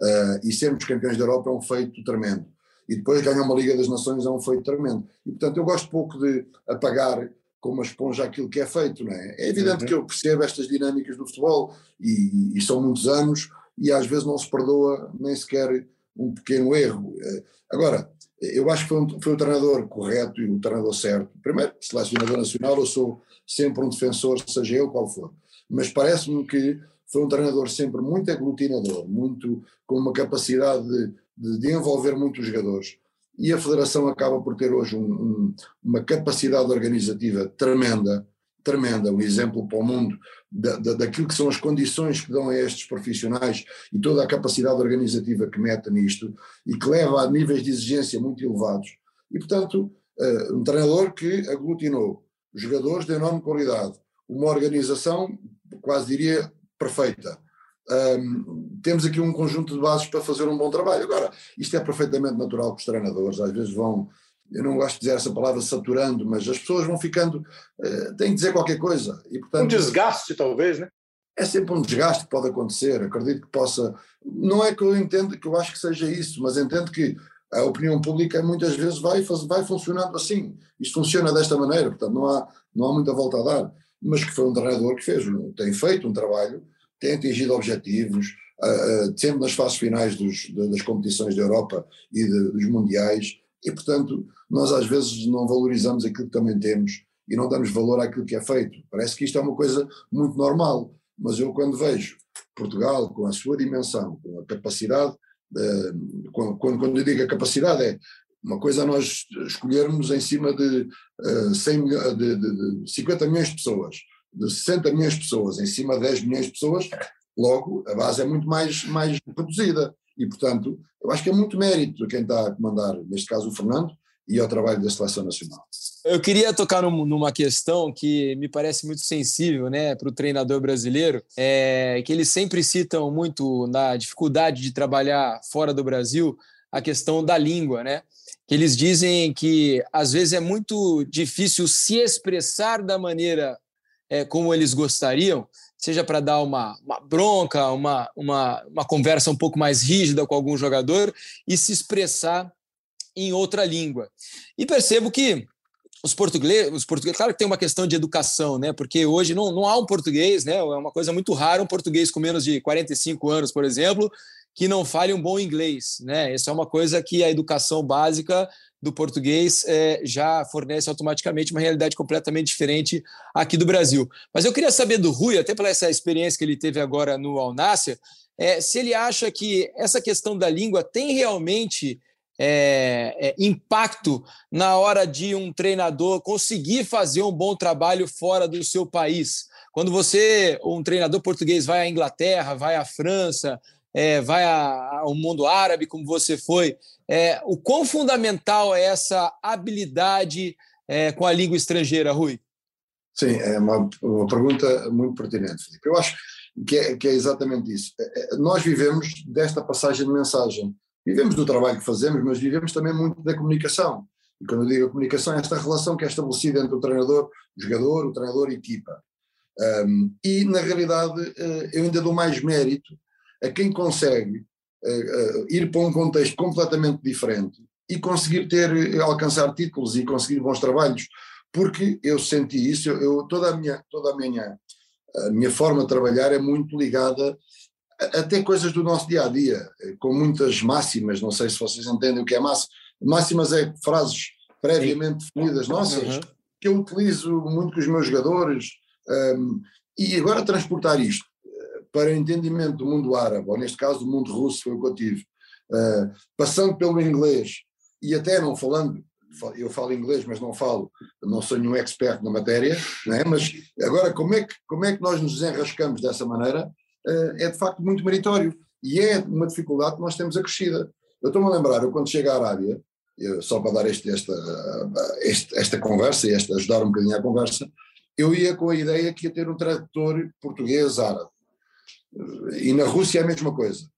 Uh, e sermos campeões da Europa é um feito tremendo. E depois ganhar uma Liga das Nações é um feito tremendo. E portanto eu gosto pouco de apagar com uma esponja aquilo que é feito, não é? É evidente uhum. que eu percebo estas dinâmicas do futebol e, e, são muitos anos e às vezes não se perdoa nem sequer um pequeno erro. Ah, agora, eu acho que foi, um, foi o treinador correto e o treinador certo. Primeiro, selecionador nacional, eu sou sempre um defensor, seja eu qual for. Mas parece-me que foi um treinador sempre muito aglutinador, muito com uma capacidade de, de, de envolver muitos jogadores. E a Federação acaba por ter hoje um, um, uma capacidade organizativa tremenda, tremenda, um exemplo para o mundo da, da, daquilo que são as condições que dão a estes profissionais e toda a capacidade organizativa que mete nisto e que leva a níveis de exigência muito elevados. E, portanto, uh, um treinador que aglutinou jogadores de enorme qualidade, uma organização, quase diria, perfeita. Um, temos aqui um conjunto de bases para fazer um bom trabalho. Agora, isto é perfeitamente natural que os treinadores às vezes vão, eu não gosto de dizer essa palavra saturando, mas as pessoas vão ficando, uh, têm que dizer qualquer coisa. E, portanto, um desgaste, talvez, né? É sempre um desgaste que pode acontecer. Acredito que possa. Não é que eu entendo, que eu acho que seja isso, mas entendo que a opinião pública muitas vezes vai, vai funcionando assim. Isto funciona desta maneira, portanto não há, não há muita volta a dar. Mas que foi um treinador que fez, tem feito um trabalho, tem atingido objetivos, uh, uh, sempre nas fases finais dos, das competições da Europa e de, dos mundiais, e portanto nós às vezes não valorizamos aquilo que também temos e não damos valor àquilo que é feito. Parece que isto é uma coisa muito normal, mas eu quando vejo Portugal com a sua dimensão, com a capacidade quando, quando eu digo a capacidade é uma coisa nós escolhermos em cima de, 100 de, de, de 50 milhões de pessoas, de 60 milhões de pessoas, em cima de 10 milhões de pessoas, logo a base é muito mais, mais reduzida. E, portanto, eu acho que é muito mérito quem está a comandar, neste caso o Fernando, e ao trabalho da Seleção Nacional. Eu queria tocar numa questão que me parece muito sensível né, para o treinador brasileiro, é que eles sempre citam muito na dificuldade de trabalhar fora do Brasil a questão da língua, né? Que eles dizem que às vezes é muito difícil se expressar da maneira é, como eles gostariam, seja para dar uma, uma bronca, uma, uma, uma conversa um pouco mais rígida com algum jogador e se expressar em outra língua. E percebo que os portugueses, os portugueses, claro que tem uma questão de educação, né? Porque hoje não, não há um português, né? É uma coisa muito rara um português com menos de 45 anos, por exemplo, que não fale um bom inglês, né? Essa é uma coisa que a educação básica do português é, já fornece automaticamente uma realidade completamente diferente aqui do Brasil. Mas eu queria saber do Rui, até pela essa experiência que ele teve agora no Alnácia, é, se ele acha que essa questão da língua tem realmente é, é, impacto na hora de um treinador conseguir fazer um bom trabalho fora do seu país. Quando você, um treinador português, vai à Inglaterra, vai à França, é, vai ao mundo árabe, como você foi, é, o quão fundamental é essa habilidade é, com a língua estrangeira, Rui? Sim, é uma, uma pergunta muito pertinente, Felipe. Eu acho que é, que é exatamente isso. É, nós vivemos desta passagem de mensagem Vivemos do trabalho que fazemos, mas vivemos também muito da comunicação. E quando eu digo comunicação, é esta relação que é estabelecida entre o treinador, o jogador, o treinador e a equipa. Um, e, na realidade, uh, eu ainda dou mais mérito a quem consegue uh, ir para um contexto completamente diferente e conseguir ter, alcançar títulos e conseguir bons trabalhos, porque eu senti isso, eu, eu toda a minha, toda a minha, a minha forma de trabalhar é muito ligada até coisas do nosso dia a dia, com muitas máximas, não sei se vocês entendem o que é máxima. Máximas é frases previamente definidas nossas, uhum. que eu utilizo muito com os meus jogadores, um, e agora transportar isto eh, para o entendimento do mundo árabe, ou neste caso do mundo russo, foi o que eu tive, uh, passando pelo inglês, e até não falando, eu falo inglês, mas não falo, não sou nenhum expert na matéria, é? mas agora como é, que, como é que nós nos desenrascamos dessa maneira eh, é de facto muito meritório e é uma dificuldade que nós temos acrescida. Eu estou-me a lembrar, eu quando chego à Arábia, eu, só para dar este, esta, este, esta conversa e esta, ajudar um bocadinho a conversa, eu ia com a ideia que ia ter um tradutor português árabe. E na Rússia é a mesma coisa.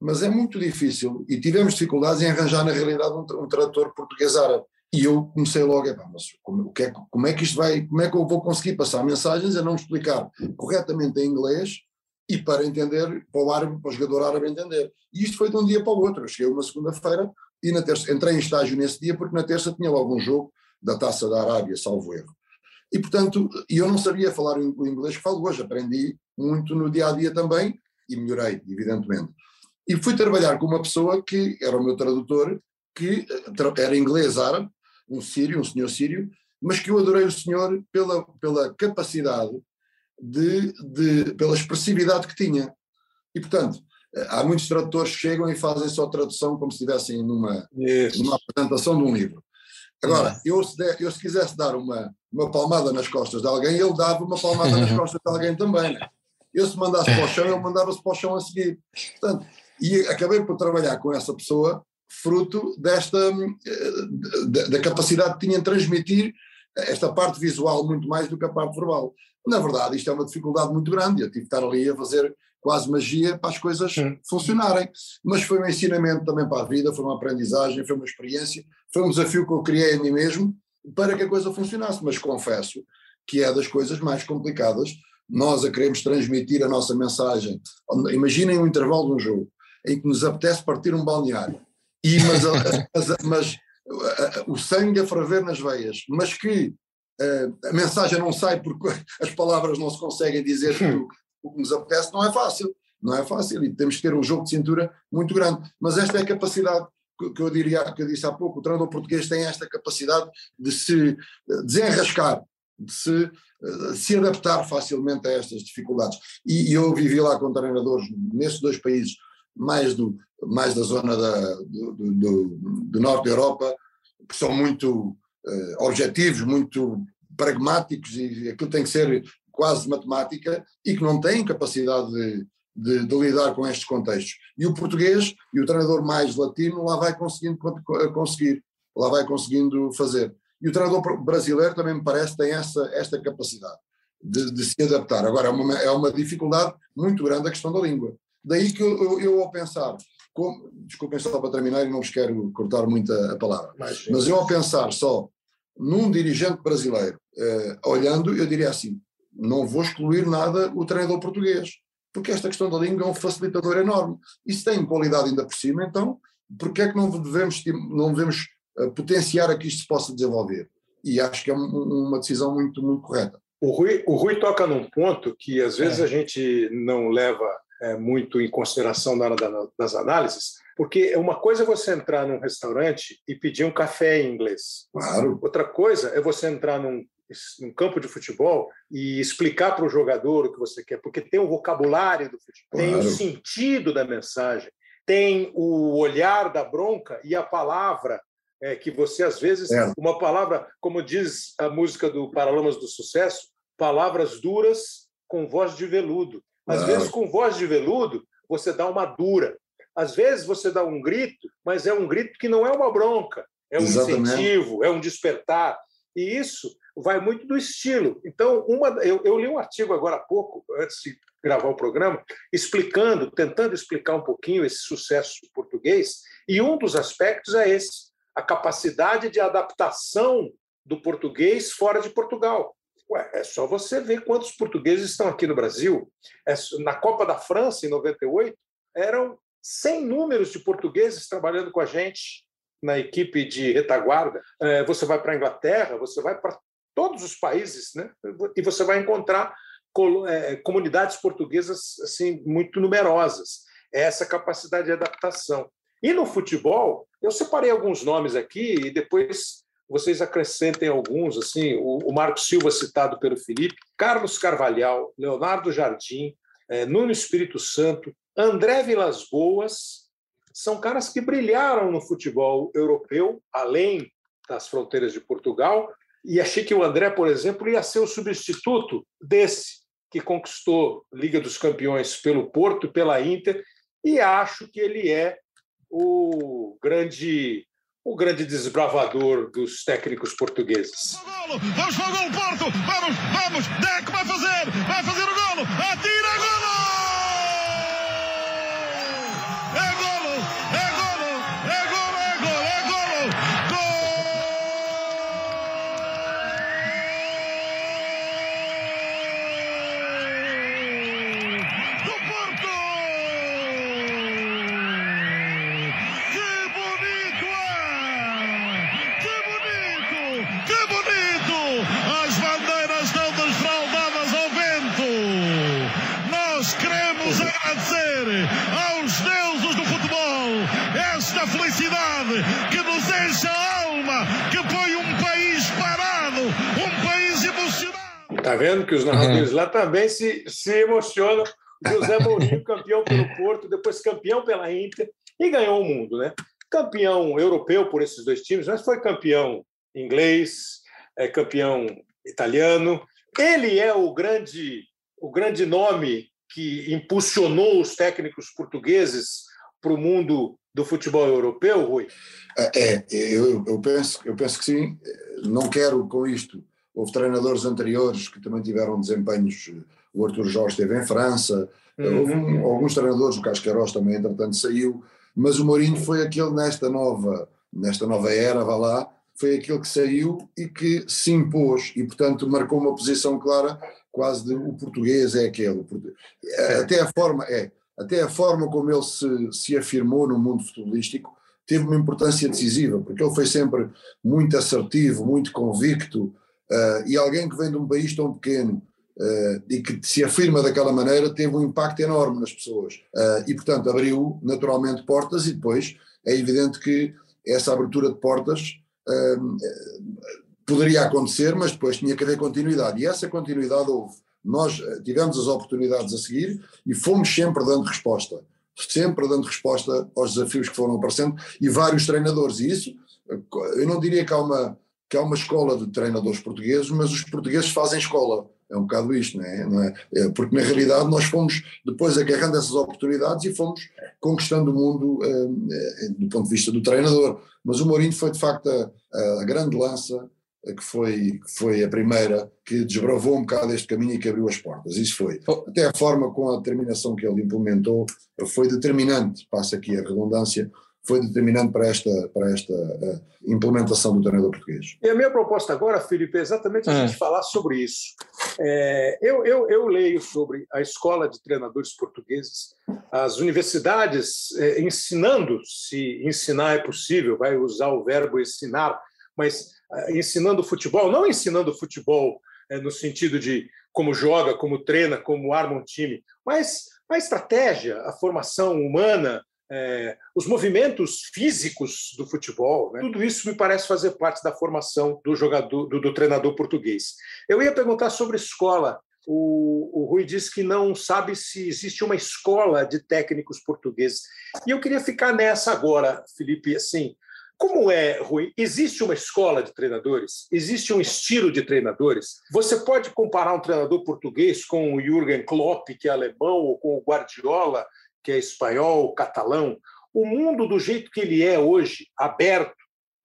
Mas é muito difícil e tivemos dificuldades em arranjar, na realidade, um, um tradutor português árabe. E eu comecei logo, mas como, é, como, é, que isto vai, como é que eu vou conseguir passar mensagens a não explicar corretamente em inglês e para entender, para o árabe, para o jogador árabe entender. E isto foi de um dia para o outro. Eu cheguei uma segunda-feira e na terça, entrei em estágio nesse dia porque na terça tinha logo um jogo da Taça da Arábia, salvo erro. E portanto, eu não sabia falar o inglês que falo hoje, aprendi muito no dia a dia também e melhorei, evidentemente. E fui trabalhar com uma pessoa que era o meu tradutor, que eh, era inglês árabe, um sírio, um senhor sírio, mas que eu adorei o senhor pela, pela capacidade de, de, pela expressividade que tinha. E, portanto, há muitos tradutores que chegam e fazem só tradução como se estivessem numa, numa apresentação de um livro. Agora, eu se, der, eu se quisesse dar uma, uma palmada nas costas de alguém, ele dava uma palmada nas costas de alguém também. Né? Eu se mandasse para o chão, ele mandava-se para o chão a seguir. Portanto, e acabei por trabalhar com essa pessoa fruto desta eh, da capacidade que tinha de transmitir esta parte visual muito mais do que a parte verbal. Na verdade, isto é uma dificuldade muito grande. Eu tive que estar ali a fazer quase magia para as coisas funcionarem. Mas foi um ensinamento também para a vida, foi uma aprendizagem, foi uma experiência, foi um desafio que eu criei a mim mesmo para que a coisa funcionasse. Mas confesso que é das coisas mais complicadas. Nós a queremos transmitir a nossa mensagem. Imaginem um intervalo de um jogo em que nos apetece partir um balneário, e, mas, mas, mas o sangue a ferver nas veias, mas que a mensagem não sai porque as palavras não se conseguem dizer o que nos apetece, não é fácil. Não é fácil e temos que ter um jogo de cintura muito grande. Mas esta é a capacidade que eu diria, que eu disse há pouco, o treinador português tem esta capacidade de se desenrascar, de se, de se adaptar facilmente a estas dificuldades. E, eu vivi lá com treinadores nesses dois países, mais, do, mais da zona da, do, do, do norte da Europa, que são muito uh, objetivos, muito pragmáticos e aquilo tem que ser quase matemática e que não têm capacidade de, de, de, lidar com estes contextos. E o português e o treinador mais latino lá vai conseguindo conseguir, lá vai conseguindo fazer. E o treinador brasileiro também me parece tem essa esta capacidade de, de se adaptar. Agora é uma, é uma dificuldade muito grande a questão da língua. Daí que eu, eu, eu ao pensar, como, desculpem só para terminar e não vos quero cortar muito a, a palavra, mas, mas eu ao pensar só num dirigente brasileiro, eh, olhando, eu diria assim, não vou excluir nada o treinador português, porque esta questão da língua é um facilitador enorme. E se tem qualidade ainda por cima, então, porque é que não devemos, não devemos potenciar a que isto se possa desenvolver? E acho que é um, uma decisão muito, muito correta. O Rui, o Rui toca num ponto que às vezes é. a gente não leva é, muito em consideração na hora das análises, porque uma coisa é você entrar num restaurante e pedir um café em inglês. Claro. Outra coisa é você entrar num num campo de futebol e explicar para o jogador o que você quer, porque tem o vocabulário do futebol, claro. tem o sentido da mensagem, tem o olhar da bronca e a palavra é, que você às vezes é. uma palavra, como diz a música do Paralamas do Sucesso, palavras duras com voz de veludo. Às claro. vezes com voz de veludo você dá uma dura. Às vezes você dá um grito, mas é um grito que não é uma bronca, é um Exatamente. incentivo, é um despertar. E isso vai muito do estilo. Então, uma, eu, eu li um artigo agora há pouco, antes de gravar o programa, explicando, tentando explicar um pouquinho esse sucesso português, e um dos aspectos é esse, a capacidade de adaptação do português fora de Portugal. Ué, é só você ver quantos portugueses estão aqui no Brasil. É, na Copa da França, em 98, eram 100 números de portugueses trabalhando com a gente na equipe de retaguarda. É, você vai para a Inglaterra, você vai para todos os países, né? e você vai encontrar é, comunidades portuguesas assim muito numerosas. É essa capacidade de adaptação. E no futebol, eu separei alguns nomes aqui e depois vocês acrescentem alguns, assim, o, Marcos Silva citado pelo Felipe, Carlos Carvalhal, Leonardo Jardim, é, Nuno Espírito Santo, André Vilas Boas, são caras que brilharam no futebol europeu, além das fronteiras de Portugal, e achei que o André, por exemplo, ia ser o substituto desse que conquistou Liga dos Campeões pelo Porto, pela Inter, e acho que ele é o grande o grande desbravador dos técnicos portugueses. Vamos para o gol, Porto! Vamos, vamos! Deco vai fazer! Vai fazer o golo! Atira, Tá vendo que os narradores lá também se, se emocionam. José Mourinho, campeão pelo Porto, depois campeão pela Inter e ganhou o mundo, né? Campeão europeu por esses dois times, mas foi campeão inglês, é campeão italiano. Ele é o grande, o grande nome que impulsionou os técnicos portugueses para o mundo do futebol europeu, Rui? É, eu, eu, penso, eu penso que sim. Não quero com isto. Houve treinadores anteriores que também tiveram desempenhos. O Arthur Jorge esteve em França, uhum. houve alguns treinadores, o Casqueiros também, entretanto, saiu. Mas o Mourinho foi aquele nesta nova, nesta nova era, vá lá, foi aquele que saiu e que se impôs e, portanto, marcou uma posição clara, quase de o português é aquele. Até a forma, é, até a forma como ele se, se afirmou no mundo futebolístico teve uma importância decisiva, porque ele foi sempre muito assertivo, muito convicto, uh, e alguém que vem de um país tão pequeno uh, e que se afirma daquela maneira teve um impacto enorme nas pessoas. Uh, e, portanto, abriu naturalmente portas e depois é evidente que essa abertura de portas poderia acontecer, mas depois tinha que haver continuidade. E essa continuidade houve. Nós tivemos as oportunidades a seguir e fomos sempre dando resposta. Sempre dando resposta aos desafios que foram aparecendo e vários treinadores. E isso, eu não diria que há uma, que há uma escola de treinadores portugueses, mas os portugueses fazem escola. É um bocado isto, não é? Não é? Porque na realidade nós fomos depois agarrando essas oportunidades e fomos conquistando o mundo eh, do ponto de vista do treinador. Mas o Mourinho foi de facto a, a grande lança que foi, que foi a primeira que desbravou um bocado este caminho e que abriu as portas. Isso foi. Até a forma com a determinação que ele implementou foi determinante, passa aqui a redundância, foi determinante para esta, para esta uh, implementação do treinador português. E a minha proposta agora, Felipe, é exatamente a é. gente falar sobre isso. É, eu, eu, eu, leio sobre a escola de treinadores portugueses, as universidades é, ensinando, se ensinar é possível, vai usar o verbo ensinar, mas ensinando futebol, não ensinando futebol é, no sentido de como joga, como treina, como arma um time, mas a estratégia, a formação humana, é, os movimentos físicos do futebol, né? tudo isso me parece fazer parte da formação do jogador, do, do treinador português. Eu ia perguntar sobre escola. O, o, Rui disse que não sabe se existe uma escola de técnicos portugueses. E eu queria ficar nessa agora, Felipe. Assim, como é, Rui? Existe uma escola de treinadores? Existe um estilo de treinadores? Você pode comparar um treinador português com o Jürgen Klopp, que é alemão, ou com o Guardiola, que é espanhol, catalão? O mundo do jeito que ele é hoje, aberto,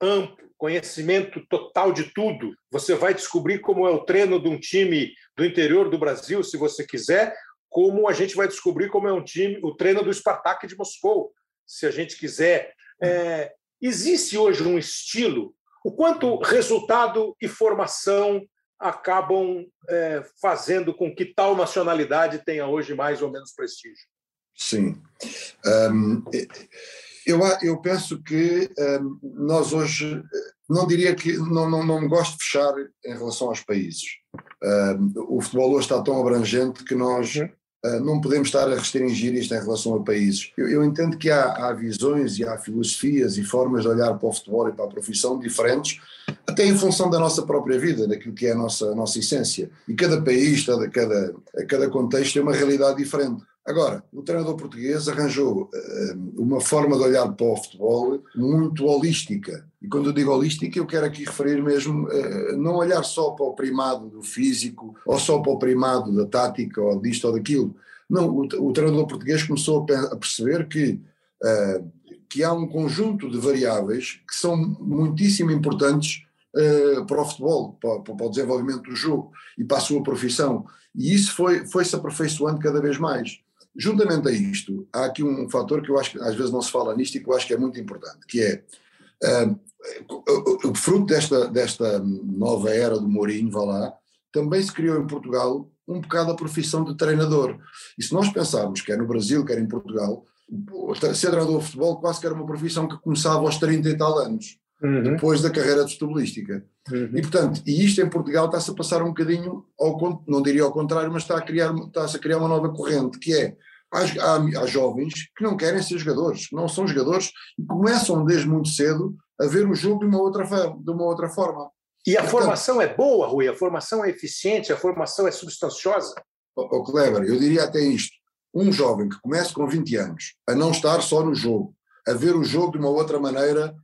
amplo, conhecimento total de tudo. Você vai descobrir como é o treino de um time do interior do Brasil, se você quiser, como a gente vai descobrir como é um time, o treino do Spartak de Moscou, se a gente quiser. É, Existe hoje um estilo, o quanto resultado e formação acabam é, fazendo com que tal nacionalidade tenha hoje mais ou menos prestígio? Sim. Um, eu, eu penso que um, nós hoje, não diria que, não, não, não gosto de fechar em relação aos países. Um, o futebol hoje está tão abrangente que nós. Ah, não podemos estar a restringir isto em relação a países. Eu, eu entendo que há, há, visões e há filosofias e formas de olhar para o futebol e para a profissão diferentes, até em função da nossa própria vida, daquilo que é a nossa, a nossa essência. E cada país, cada, cada, cada contexto tem uma realidade diferente. Agora, o treinador português arranjou uh, uma forma de olhar para o futebol muito holística. E quando eu digo holística, eu quero aqui referir mesmo, uh, não olhar só para o primado do físico, ou só para o primado da tática, ou disto ou daquilo. Não, o, o treinador português começou a, a perceber que uh, que há um conjunto de variáveis que são muitíssimo importantes para o futebol, para, para, o desenvolvimento do jogo e para a sua profissão. E isso foi, foi-se aperfeiçoando cada vez mais. Juntamente a isto, há aqui um fator que eu acho que às vezes não se fala nisto e que eu acho que é muito importante, que é o, o fruto desta, desta nova era do Mourinho, vá lá, também se criou em Portugal um bocado a profissão de treinador. E se nós pensarmos, quer no Brasil, quer em Portugal, ser treinador de futebol quase que era uma profissão que começava aos 30 e tal anos, uhum. depois da carreira de futebolística. Uhum. E portanto, e isto em Portugal está-se a passar um bocadinho, ao, não diria ao contrário, mas está a criar, está-se a criar uma nova corrente, que é, há, há, há jovens que não querem ser jogadores, que não são jogadores, e começam desde muito cedo a ver o jogo de uma outra, de uma outra forma. E a portanto, formação é boa, Rui? A formação é eficiente? A formação é substanciosa? O, Kleber, eu diria até isto um jovem que começa com 20 anos a não estar só no jogo, a ver o jogo de uma outra maneira,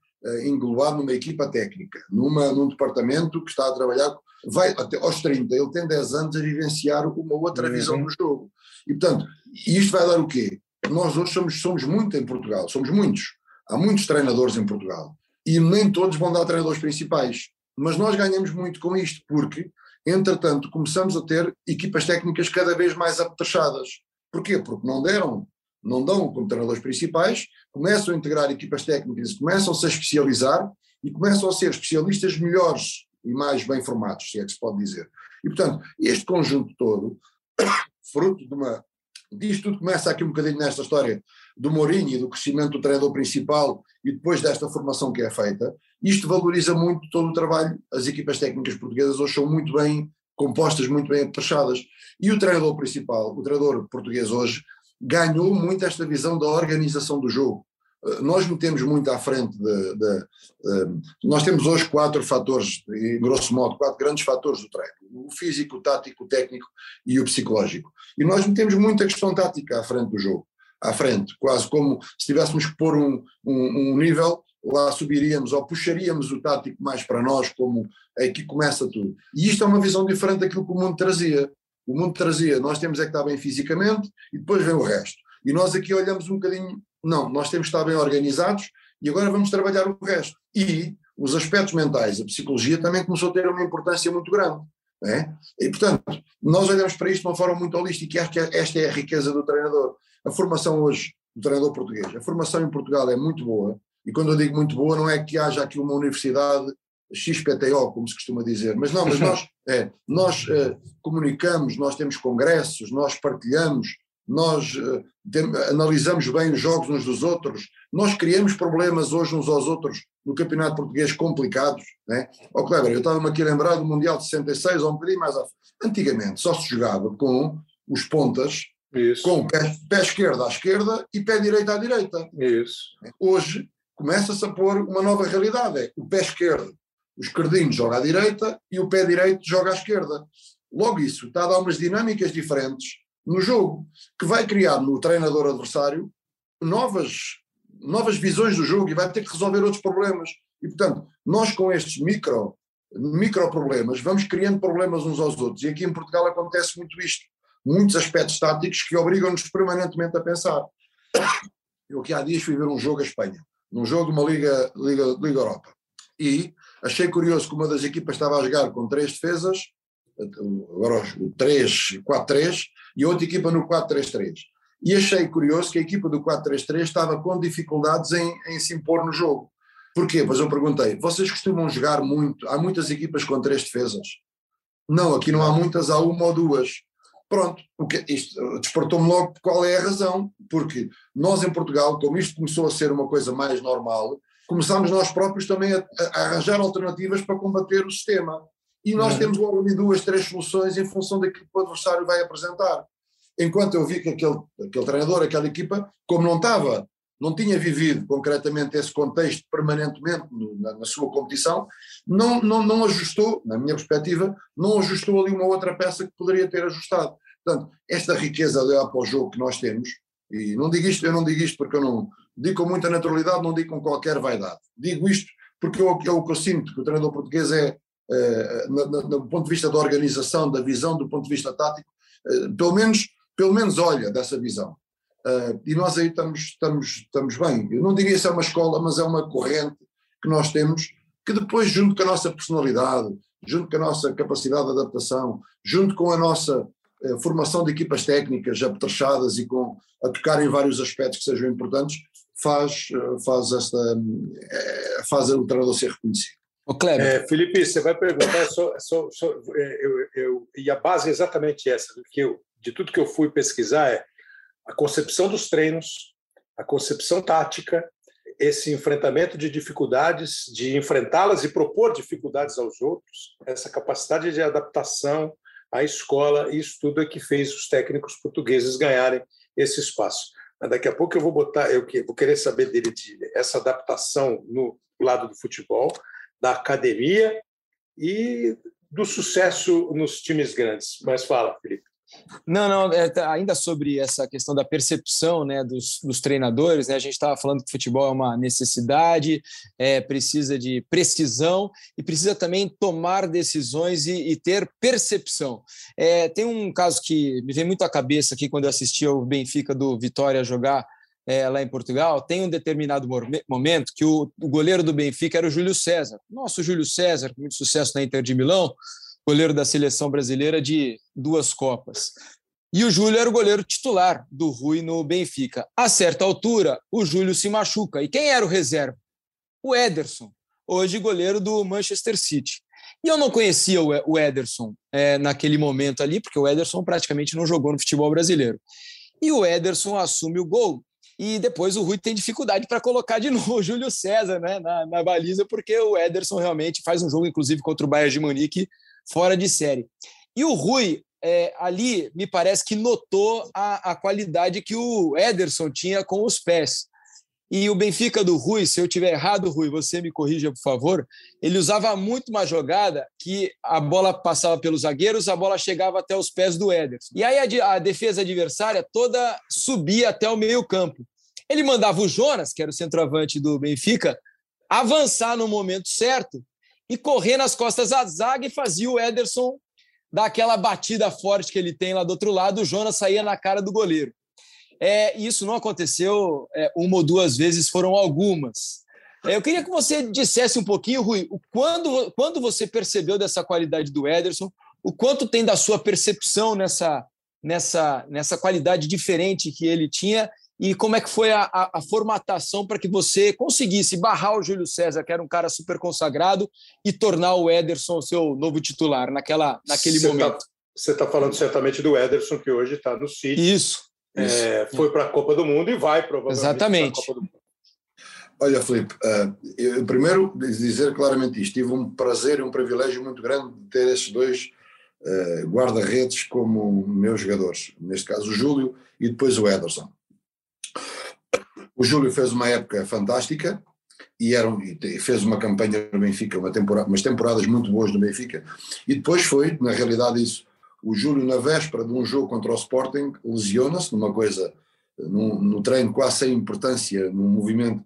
englobado numa equipa técnica, numa, num departamento que está a trabalhar, vai até aos 30, ele tem 10 anos a vivenciar uma outra uhum. visão do jogo. E portanto, isto vai dar o quê? Nós hoje somos, somos muito em Portugal, somos muitos. Há muitos treinadores em Portugal. E nem todos vão dar treinadores principais. Mas nós ganhamos muito com isto, porque, entretanto, começamos a ter equipas técnicas cada vez mais apetrechadas Porquê? Porque não deram, não dão como treinadores principais, começam a integrar equipas técnicas, começam-se a especializar e começam a ser especialistas melhores e mais bem formados, se é que se pode dizer. E, portanto, este conjunto todo, fruto de uma. Disto tudo começa aqui um bocadinho nesta história do Mourinho e do crescimento do treinador principal e depois desta formação que é feita, isto valoriza muito todo o trabalho. As equipas técnicas portuguesas hoje são muito bem compostas muito bem apechadas. E o treinador principal, o treinador português hoje, ganhou muito esta visão da organização do jogo. Eh, nós metemos muito à frente de, de, de, Nós temos hoje quatro fatores, grosso modo, quatro grandes fatores do treino: o físico, o tático, o técnico e o psicológico. E nós metemos muito a questão tática à frente do jogo, à frente, quase como se tivéssemos que pôr um, um, um nível lá subiríamos ou puxaríamos o tático mais para nós, como aqui começa tudo. E isto é uma visão diferente daquilo que o mundo trazia. O mundo trazia, nós temos é que estar bem fisicamente e depois vem o resto. E nós aqui olhamos um bocadinho, não, nós temos que estar bem organizados e agora vamos trabalhar o resto. E os aspectos mentais, a psicologia também começou a ter uma importância muito grande. É? E, portanto, nós olhamos para isto de uma forma muito holística e acho que esta é a riqueza do treinador. A formação hoje do treinador português, a formação em Portugal é muito boa, e quando eu digo muito boa, não é que haja aqui uma universidade XPTO, como se costuma dizer, mas não, mas nós, é, nós é, comunicamos, nós temos congressos, nós partilhamos, nós é, tem, analisamos bem os jogos uns dos outros, nós criamos problemas hoje uns aos outros no campeonato português complicados. Né? Ó oh, Kleber, eu estava-me aqui a lembrar do Mundial de 66 ou um bocadinho mais à Antigamente só se jogava com os pontas Isso. com pé, pé esquerdo à esquerda e pé direito à direita. Isso. Hoje começa-se a pôr uma nova realidade. É o pé esquerdo, o esquerdinho joga à direita e o pé direito joga à esquerda. Logo isso está a dar umas dinâmicas diferentes no jogo, que vai criar no treinador adversário novas, novas visões do jogo e vai ter que resolver outros problemas. E, portanto, nós com estes micro, micro problemas vamos criando problemas uns aos outros. E aqui em Portugal acontece muito isto. Muitos aspectos táticos que obrigam-nos permanentemente a pensar. Eu aqui há dias fui ver um jogo a Espanha num jogo de uma Liga, Liga, Liga Europa. E achei curioso que uma das equipas estava a jogar com três defesas, agora o 3, 4-3, e outra equipa no 4-3-3. E achei curioso que a equipa do 4-3-3 estava com dificuldades em, em se impor no jogo. Porquê? Pois eu perguntei, vocês costumam jogar muito, há muitas equipas com três defesas? Não, aqui não há muitas, há uma ou duas. Pronto, porque isto despertou-me logo qual é a razão, porque nós em Portugal, como isto começou a ser uma coisa mais normal, começámos nós próprios também a, a arranjar alternativas para combater o sistema. E nós uhum. temos logo ali duas, três soluções em função daquilo que o adversário vai apresentar. Enquanto eu vi que aquele, aquele treinador, aquela equipa, como não estava, não tinha vivido concretamente esse contexto permanentemente no, na, na, sua competição, não, não, não ajustou, na minha perspectiva, não ajustou ali uma outra peça que poderia ter ajustado. Portanto, esta riqueza de olhar para o jogo que nós temos, e não digo isto, eu não digo isto porque eu não digo com muita naturalidade, não digo com qualquer vaidade. Digo isto porque eu, é o que eu sinto que o treinador português é, é no, do ponto de vista da organização, da visão, do ponto de vista tático, é, pelo menos pelo menos olha dessa visão. Uh, e nós aí estamos, estamos, estamos bem. Eu não diria se é uma escola, mas é uma corrente que nós temos, que depois, junto com a nossa personalidade, junto com a nossa capacidade de adaptação, junto com a nossa formação de equipas técnicas apetrechadas e com a tocar em vários aspectos que sejam importantes, faz, uh, faz, esta, faz o treinador ser reconhecido. O Kleber. É, Felipe, você vai perguntar, só, só, só, eu, eu, e a base é exatamente essa, que eu, de tudo que eu fui pesquisar é a concepção dos treinos, a concepção tática, esse enfrentamento de dificuldades, de enfrentá-las e propor dificuldades aos outros, essa capacidade de adaptação à escola, isso tudo é que fez os técnicos portugueses ganharem esse espaço. Mas daqui a pouco eu vou botar, eu vou querer saber dele de essa adaptação no lado do futebol, da academia e do sucesso nos times grandes. Mas fala, Felipe. Não, não, é, tá, ainda sobre essa questão da percepção né, dos, dos treinadores, né, a gente estava falando que o futebol é uma necessidade, é, precisa de precisão e precisa também tomar decisões e, e ter percepção. É, tem um caso que me vem muito à cabeça aqui quando eu assisti ao Benfica do Vitória jogar é, lá em Portugal, tem um determinado momento que o, o goleiro do Benfica era o Júlio César. Nosso Júlio César, com muito sucesso na Inter de Milão, goleiro da seleção brasileira de duas Copas. E o Júlio era o goleiro titular do Rui no Benfica. A certa altura, o Júlio se machuca. E quem era o reserva? O Ederson, hoje goleiro do Manchester City. E eu não conhecia o Ederson é, naquele momento ali, porque o Ederson praticamente não jogou no futebol brasileiro. E o Ederson assume o gol. E depois o Rui tem dificuldade para colocar de novo o Júlio César né, na, na baliza, porque o Ederson realmente faz um jogo, inclusive, contra o Bayern de Munique, fora de série. E o Rui, é, ali, me parece que notou a, a qualidade que o Ederson tinha com os pés. E o Benfica do Rui, se eu tiver errado, Rui, você me corrija, por favor. Ele usava muito uma jogada que a bola passava pelos zagueiros, a bola chegava até os pés do Ederson. E aí a, a defesa adversária toda subia até o meio-campo. Ele mandava o Jonas, que era o centroavante do Benfica, avançar no momento certo e correr nas costas da zaga e fazia o Ederson dar aquela batida forte que ele tem lá do outro lado, o Jonas saía na cara do goleiro. É, isso não aconteceu é, uma ou duas vezes, foram algumas. É, eu queria que você dissesse um pouquinho, Rui, quando, quando você percebeu dessa qualidade do Ederson, o quanto tem da sua percepção nessa, nessa, nessa qualidade diferente que ele tinha e como é que foi a, a, a formatação para que você conseguisse barrar o Júlio César, que era um cara super consagrado, e tornar o Ederson seu novo titular naquela, naquele você tá momento? Tá, você está falando certamente do Ederson, que hoje está no City. Isso. É, foi para a Copa do Mundo e vai provavelmente Exatamente. para a Copa do Mundo. Olha, Felipe, uh, eu primeiro dizer claramente isto, tive um prazer e um privilégio muito grande de ter esses dois uh, guarda-redes como meus jogadores, neste caso o Júlio e depois o Ederson. O Júlio fez uma época fantástica e, era, e fez uma campanha no Benfica, uma temporada, umas temporadas muito boas no Benfica, e depois foi, na realidade, isso. O Júlio, na véspera de um jogo contra o Sporting, lesiona-se numa coisa, num, no treino quase sem importância, num movimento,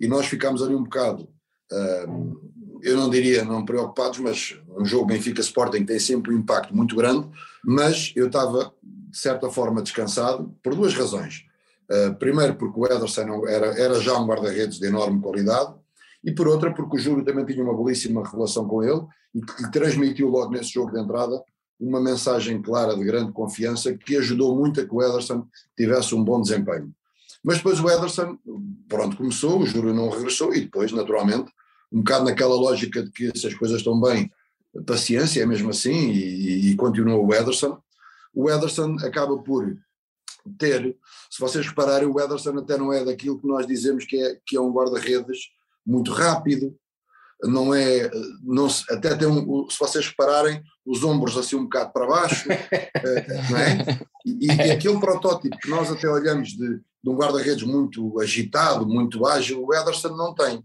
e nós ficámos ali um bocado, uh, eu não diria não preocupados, mas um jogo Benfica-Sporting tem sempre um impacto muito grande, mas eu estava, de certa forma, descansado, por duas razões. Uh, primeiro porque o Ederson era, era já um guarda-redes de enorme qualidade e por outra porque o Júlio também tinha uma belíssima relação com ele e que transmitiu logo nesse jogo de entrada uma mensagem clara de grande confiança que ajudou muito a que o Ederson tivesse um bom desempenho. Mas depois o Ederson, pronto, começou, o Júlio não regressou e depois, naturalmente, um bocado naquela lógica de que se as coisas estão bem, paciência é mesmo assim e, e continua o Ederson. O Ederson acaba por ter, se vocês repararem, o Ederson até não é daquilo que nós dizemos que é, que é um guarda-redes muito rápido, não é, não, até tem um, se vocês repararem, os ombros assim um bocado para baixo, eh, não é? E, e, aquele protótipo que nós até olhamos de, de um guarda-redes muito agitado, muito ágil, o Ederson não tem.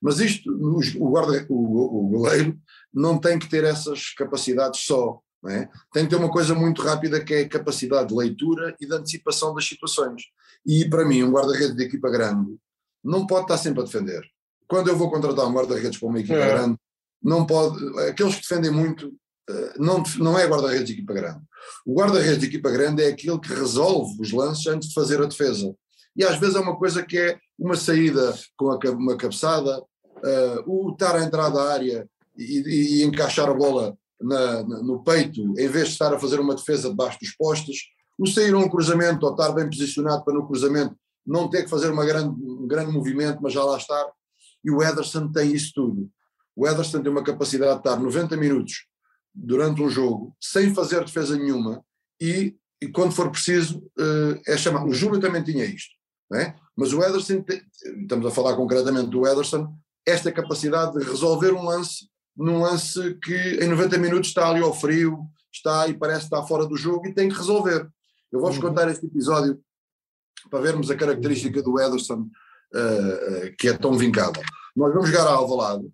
Mas isto, o, guarda, o, o goleiro não tem que ter essas capacidades só. É? Tem que ter uma coisa muito rápida que é a capacidade de leitura e de antecipação das situações. E para mim, um guarda-redes de equipa grande não pode estar sempre a defender. Quando eu vou contratar um guarda-redes para uma equipa é. grande, não pode. Aqueles que defendem muito eh, não, não é guarda-redes de equipa grande. O guarda-redes de equipa grande é aquele que resolve os lances antes de fazer a defesa. E às vezes é uma coisa que é uma saída com a, uma cabeçada, uh, o estar a entrar da área e, e encaixar a bola na, na, no peito, em vez de estar a fazer uma defesa debaixo dos postes, o sair a um cruzamento ou estar bem posicionado para no cruzamento não ter que fazer uma grande, um grande movimento, mas já lá estar. E o Ederson tem isso tudo. O Ederson tem uma capacidade de estar 90 minutos durante um jogo sem fazer defesa nenhuma e, e quando for preciso uh, é chamado. O Júlio também tinha isto, é? mas o Ederson, tem, estamos a falar concretamente do Ederson, esta capacidade de resolver um lance num lance que em 90 minutos está ali ao frio, está e parece estar fora do jogo e tem que resolver. Eu vou-vos uhum. contar este episódio para vermos a característica do Ederson uh, uh, que é tão vincada. Nós vamos jogar a Alvalade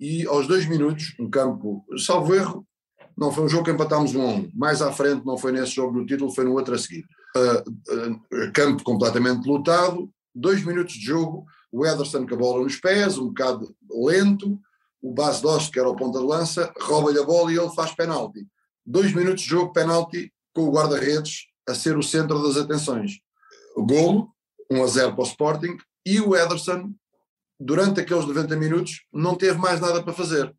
e aos dois minutos, um campo, salvo erro, não foi um jogo que empatámos um a um. Mais à frente, não foi nesse jogo do título, foi no outro a seguir. Uh, campo completamente lotado, dois minutos de jogo, o Ederson com a bola nos pés, um bocado lento, o Bas Dost, que era o ponta de lança, rouba-lhe a bola e ele faz penalti. Dois minutos de jogo, penalti, com o guarda-redes a ser o centro das atenções. Golo, 1 a 0 para o Sporting, e o Ederson, durante aqueles 90 minutos, não teve mais nada para fazer.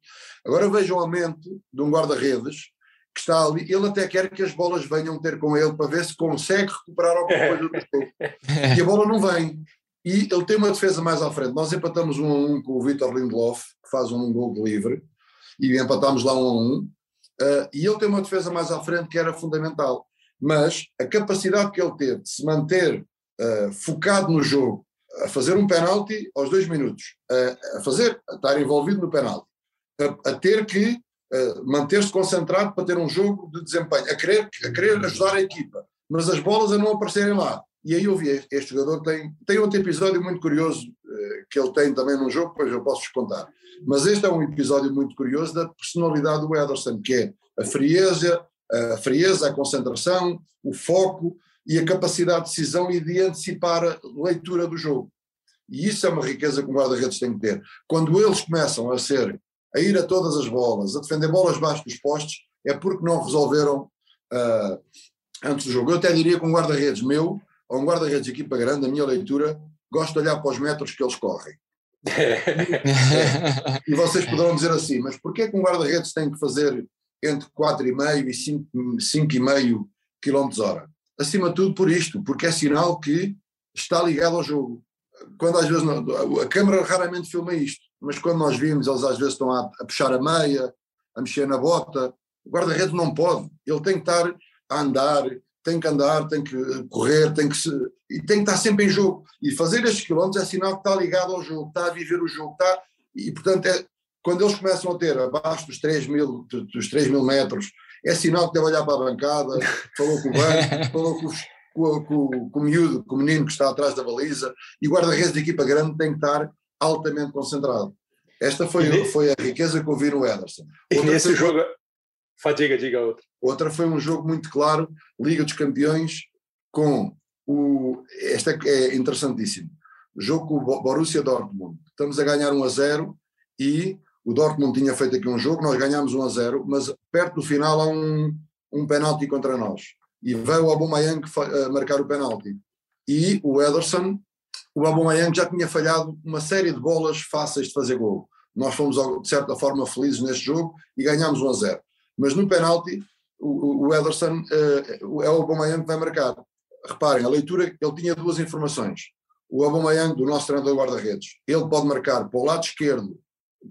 Agora veja o aumento de um guarda-redes que está ali, ele até quer que as bolas venham ter com ele para ver se consegue recuperar alguma coisa do jogo. E a bola não vem. E ele tem uma defesa mais à frente. Nós empatamos um a um com o Vitor Lindelof, faz um gol de livre, e empatámos lá um a um. Uh, e ele tem uma defesa mais à frente que era fundamental mas a capacidade que ele teve de se manter uh, focado no jogo, a fazer um penalti aos dois minutos, a, a fazer, a estar envolvido no penalti, a, a ter que uh, manter-se concentrado para ter um jogo de desempenho, a querer, a querer ajudar a equipa, mas as bolas a não aparecerem lá. E aí eu vi, este jogador tem, tem outro episódio muito curioso uh, que ele tem também num jogo, depois eu posso-vos contar. Mas este é um episódio muito curioso da personalidade do Ederson, que é a frieza, a frieza, a concentração, o foco e a capacidade de decisão e de antecipar a leitura do jogo. E isso é uma riqueza que o guarda-redes tem que ter. Quando eles começam a ser, a ir a todas as bolas, a defender bolas baixo dos postes, é porque não resolveram uh, antes do jogo. Eu até diria que um guarda-redes meu, ou um guarda-redes de equipa grande, a minha leitura, gosto de olhar para os metros que eles correm. e vocês poderão dizer assim, mas porquê que um guarda-redes tem que fazer entre 4,5 e 5,5 km hora. Acima de tudo por isto, porque é sinal que está ligado ao jogo. Quando às vezes não, a câmara raramente filma isto, mas quando nós vimos, eles às vezes estão a, a puxar a meia, a mexer na bota, o guarda-redes não pode, ele tem que estar a andar, tem que andar, tem que correr, tem que se, e tem que estar sempre em jogo. E fazer estes quilómetros é sinal que está ligado ao jogo, está a viver o jogo, está, e portanto é, quando eles começam a ter abaixo dos 3 mil, dos 3 mil metros, é sinal que deve olhar para a bancada, falou com o banco, falou com, com, com, com o miúdo, com o menino que está atrás da baliza, e o guarda-redes da equipa grande tem que estar altamente concentrado. Esta foi, foi a riqueza que eu vi no Ederson. E outra nesse jogo. Fadiga, diga outra. Outra foi um jogo muito claro, Liga dos Campeões, com o. Esta é interessantíssimo. Jogo com o Borussia Dortmund. Estamos a ganhar 1 a 0 e o Dortmund tinha feito aqui um jogo, nós ganhámos 1 a 0, mas perto do final há um, um penalti contra nós. E veio o Aubameyang uh, marcar o penalti. E o Ederson, o Aubameyang já tinha falhado uma série de bolas fáceis de fazer gol. Nós fomos, de certa forma, felizes neste jogo e ganhámos 1 a 0. Mas no penalti, o, o Ederson uh, é o Aubameyang que vai marcar. Reparem, a leitura, ele tinha duas informações. O Aubameyang, do nosso treinador guarda-redes, ele pode marcar para o lado esquerdo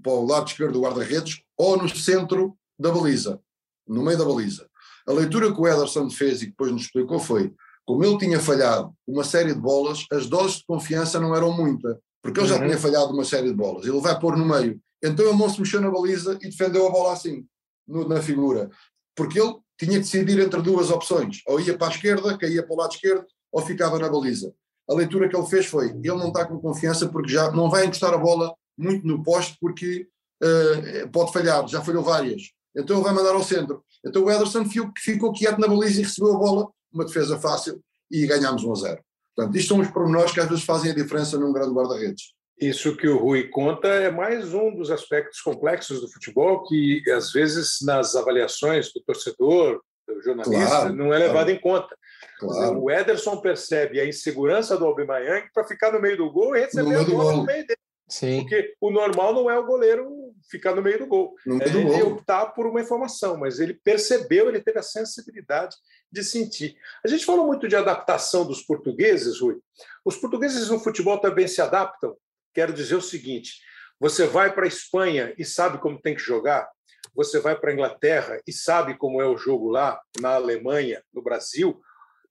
para o lado esquerdo do guarda-redes ou no centro da baliza, no meio da baliza. A leitura que o Ederson fez e que depois nos explicou foi, como ele tinha falhado uma série de bolas, as doses de confiança não eram muita, porque ele já uhum. tinha falhado uma série de bolas. Ele vai pôr no meio. Então ele não se mexeu na baliza e defendeu a bola assim, no, na figura. Porque ele tinha que decidir entre duas opções. Ou ia para a esquerda, caía para o lado esquerdo, ou ficava na baliza. A leitura que ele fez foi, ele não está com confiança porque já não vai encostar a bola muito no poste porque uh, pode falhar, já falhou várias. Então ele vai mandar ao centro. Então o Ederson ficou quieto na baliza e recebeu a bola, uma defesa fácil, e ganhámos 1 a 0. Portanto, isto são os pormenores que às vezes fazem a diferença num grande guarda-redes. Isso que o Rui conta é mais um dos aspectos complexos do futebol que, às vezes, nas avaliações do torcedor, do jornalista, Claro, não é levado claro. em conta. Claro. O Ederson percebe a insegurança do Aubameyang para ficar no meio do gol e receber a do bola gol. no meio dele. Sim. Porque o normal não é o goleiro ficar no meio do gol. No É ele gol. optar por uma informação, mas ele percebeu, ele teve a sensibilidade de sentir. A gente falou muito de adaptação dos portugueses, Rui. Os portugueses no futebol também se adaptam. Quero dizer o seguinte: você vai para a Espanha e sabe como tem que jogar, você vai para a Inglaterra e sabe como é o jogo lá, na Alemanha, no Brasil.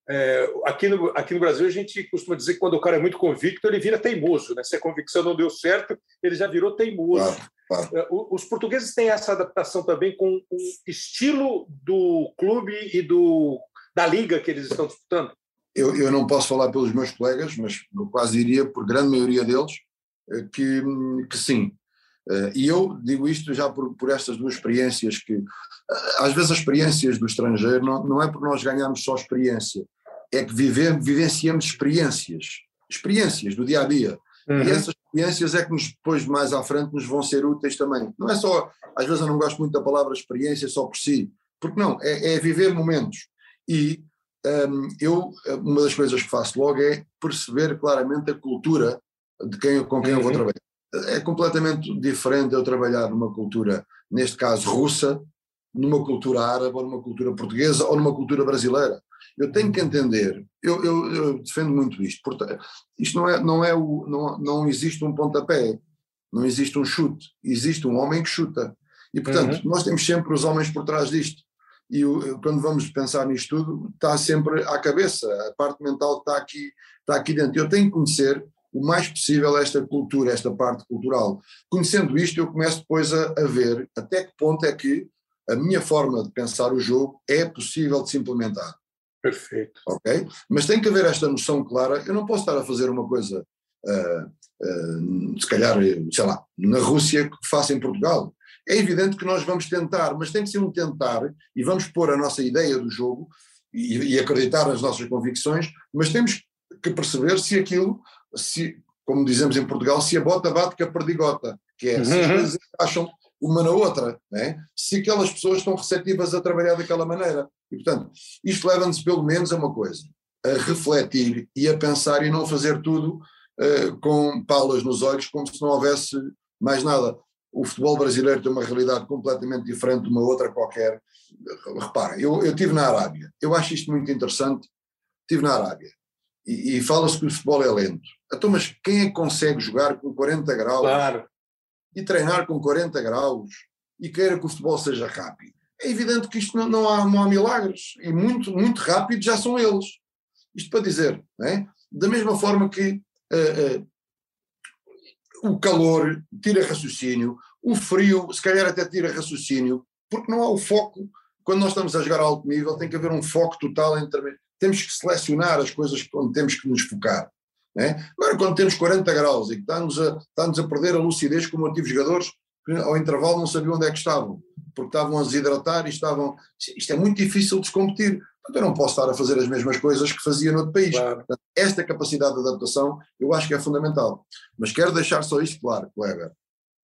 É, aqui, no, aqui no Brasil, a gente costuma dizer que quando o cara é muito convicto, ele vira teimoso. Né? Se a convicção não deu certo, ele já virou teimoso. É, Os portugueses têm essa adaptação também com o estilo do clube e do, da liga que eles estão disputando. Eu, eu não posso falar pelos meus colegas, mas eu quase diria, por grande maioria deles, que, que sim. Eh, E eu digo isto já por, por estas duas experiências que, eh, às vezes as experiências do estrangeiro não, não é por nós ganharmos só experiência, é que vive, vivenciamos experiências, experiências do dia a dia. E essas experiências é que nos, depois, mais à frente, nos vão ser úteis também. Não é só, às vezes eu não gosto muito da palavra experiência só por si, porque não, é, é viver momentos. E hum, eu, uma das coisas que faço logo é perceber claramente a cultura de quem, com quem eu vou Uhum. trabalhar. É completamente diferente eu trabalhar numa cultura, neste caso russa, numa cultura árabe, ou numa cultura portuguesa, ou numa cultura brasileira. Eu tenho que entender, eu, eu- eu defendo muito isto, portanto, isto não é, não é o, não, não existe um pontapé, não existe um chute, existe um homem que chuta. E portanto, nós temos sempre os homens por trás disto. E o- quando vamos pensar nisto tudo, está sempre à cabeça, a parte mental está aqui, está aqui dentro. Eu tenho que conhecer o mais possível esta cultura, esta parte cultural. Conhecendo isto, eu começo depois a, a ver até que ponto é que a minha forma de pensar o jogo é possível de se implementar Perfeito. ok? Mas tem que haver esta noção clara. Eu não posso estar a fazer uma coisa, ah, ah, se calhar, sei lá, na Rússia que faça em Portugal. É evidente que nós vamos tentar, mas tem que ser um tentar e vamos pôr a nossa ideia do jogo e, e acreditar nas nossas convicções, mas temos que perceber se aquilo, se, como dizemos em Portugal, se a bota bate com a perdigota, que é se as Uhum. coisas acham uma na outra, né? se aquelas pessoas estão receptivas a trabalhar daquela maneira. E, portanto, isto leva-nos pelo menos a uma coisa, a refletir e a pensar e não fazer tudo eh, com palas nos olhos, como se não houvesse mais nada. O futebol brasileiro tem uma realidade completamente diferente de uma outra qualquer. Repara, eu, eu estive na Arábia, eu acho isto muito interessante. Estive na Arábia e, e fala-se que o futebol é lento. Então, mas quem é que consegue jogar com 40 graus? Claro. e treinar com 40 graus e queira que o futebol seja rápido. É evidente que isto não, não, há, não há milagres e muito, muito rápido já são eles. Isto para dizer, é? da mesma forma que eh, eh, o calor tira raciocínio, o frio se calhar até tira raciocínio, porque não há o foco. Quando nós estamos a jogar a alto nível, tem que haver um foco total entre. Temos que selecionar as coisas onde temos que nos focar. né? Agora, quando temos 40 graus e que está-nos a, a perder a lucidez, como eu tive jogadores que ao intervalo não sabiam onde é que estavam, porque estavam a desidratar e estavam. Isto é muito difícil de se competir. Portanto, eu não posso estar a fazer as mesmas coisas que fazia no outro país. Claro. Portanto, esta capacidade de adaptação eu acho que é fundamental. Mas quero deixar só isto claro, Kleber,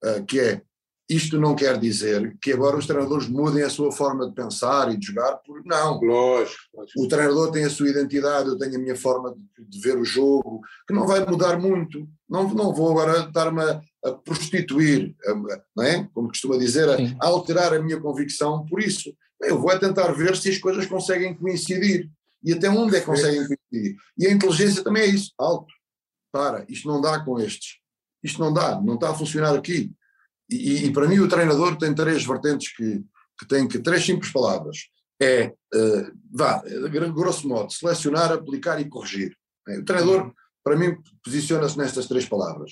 eh, que é, isto não quer dizer que agora os treinadores mudem a sua forma de pensar e de jogar, porque não. Lógico. lógico. O treinador tem a sua identidade, eu tenho a minha forma de, de ver o jogo, que não vai mudar muito. Não, não vou agora estar-me a, a prostituir, a- não é? Como costuma dizer, a, a alterar a minha convicção por isso. Eu vou é tentar ver se as coisas conseguem coincidir e até onde é que conseguem coincidir. E a inteligência também é isso, alto. Para, isto não dá com estes. Isto não dá, não está a funcionar aqui. E, e para mim o treinador tem três vertentes que, que tem que, três simples palavras. É, eh, vá, grosso modo, selecionar, aplicar e corrigir. Eh, O treinador, para mim, posiciona-se nestas três palavras.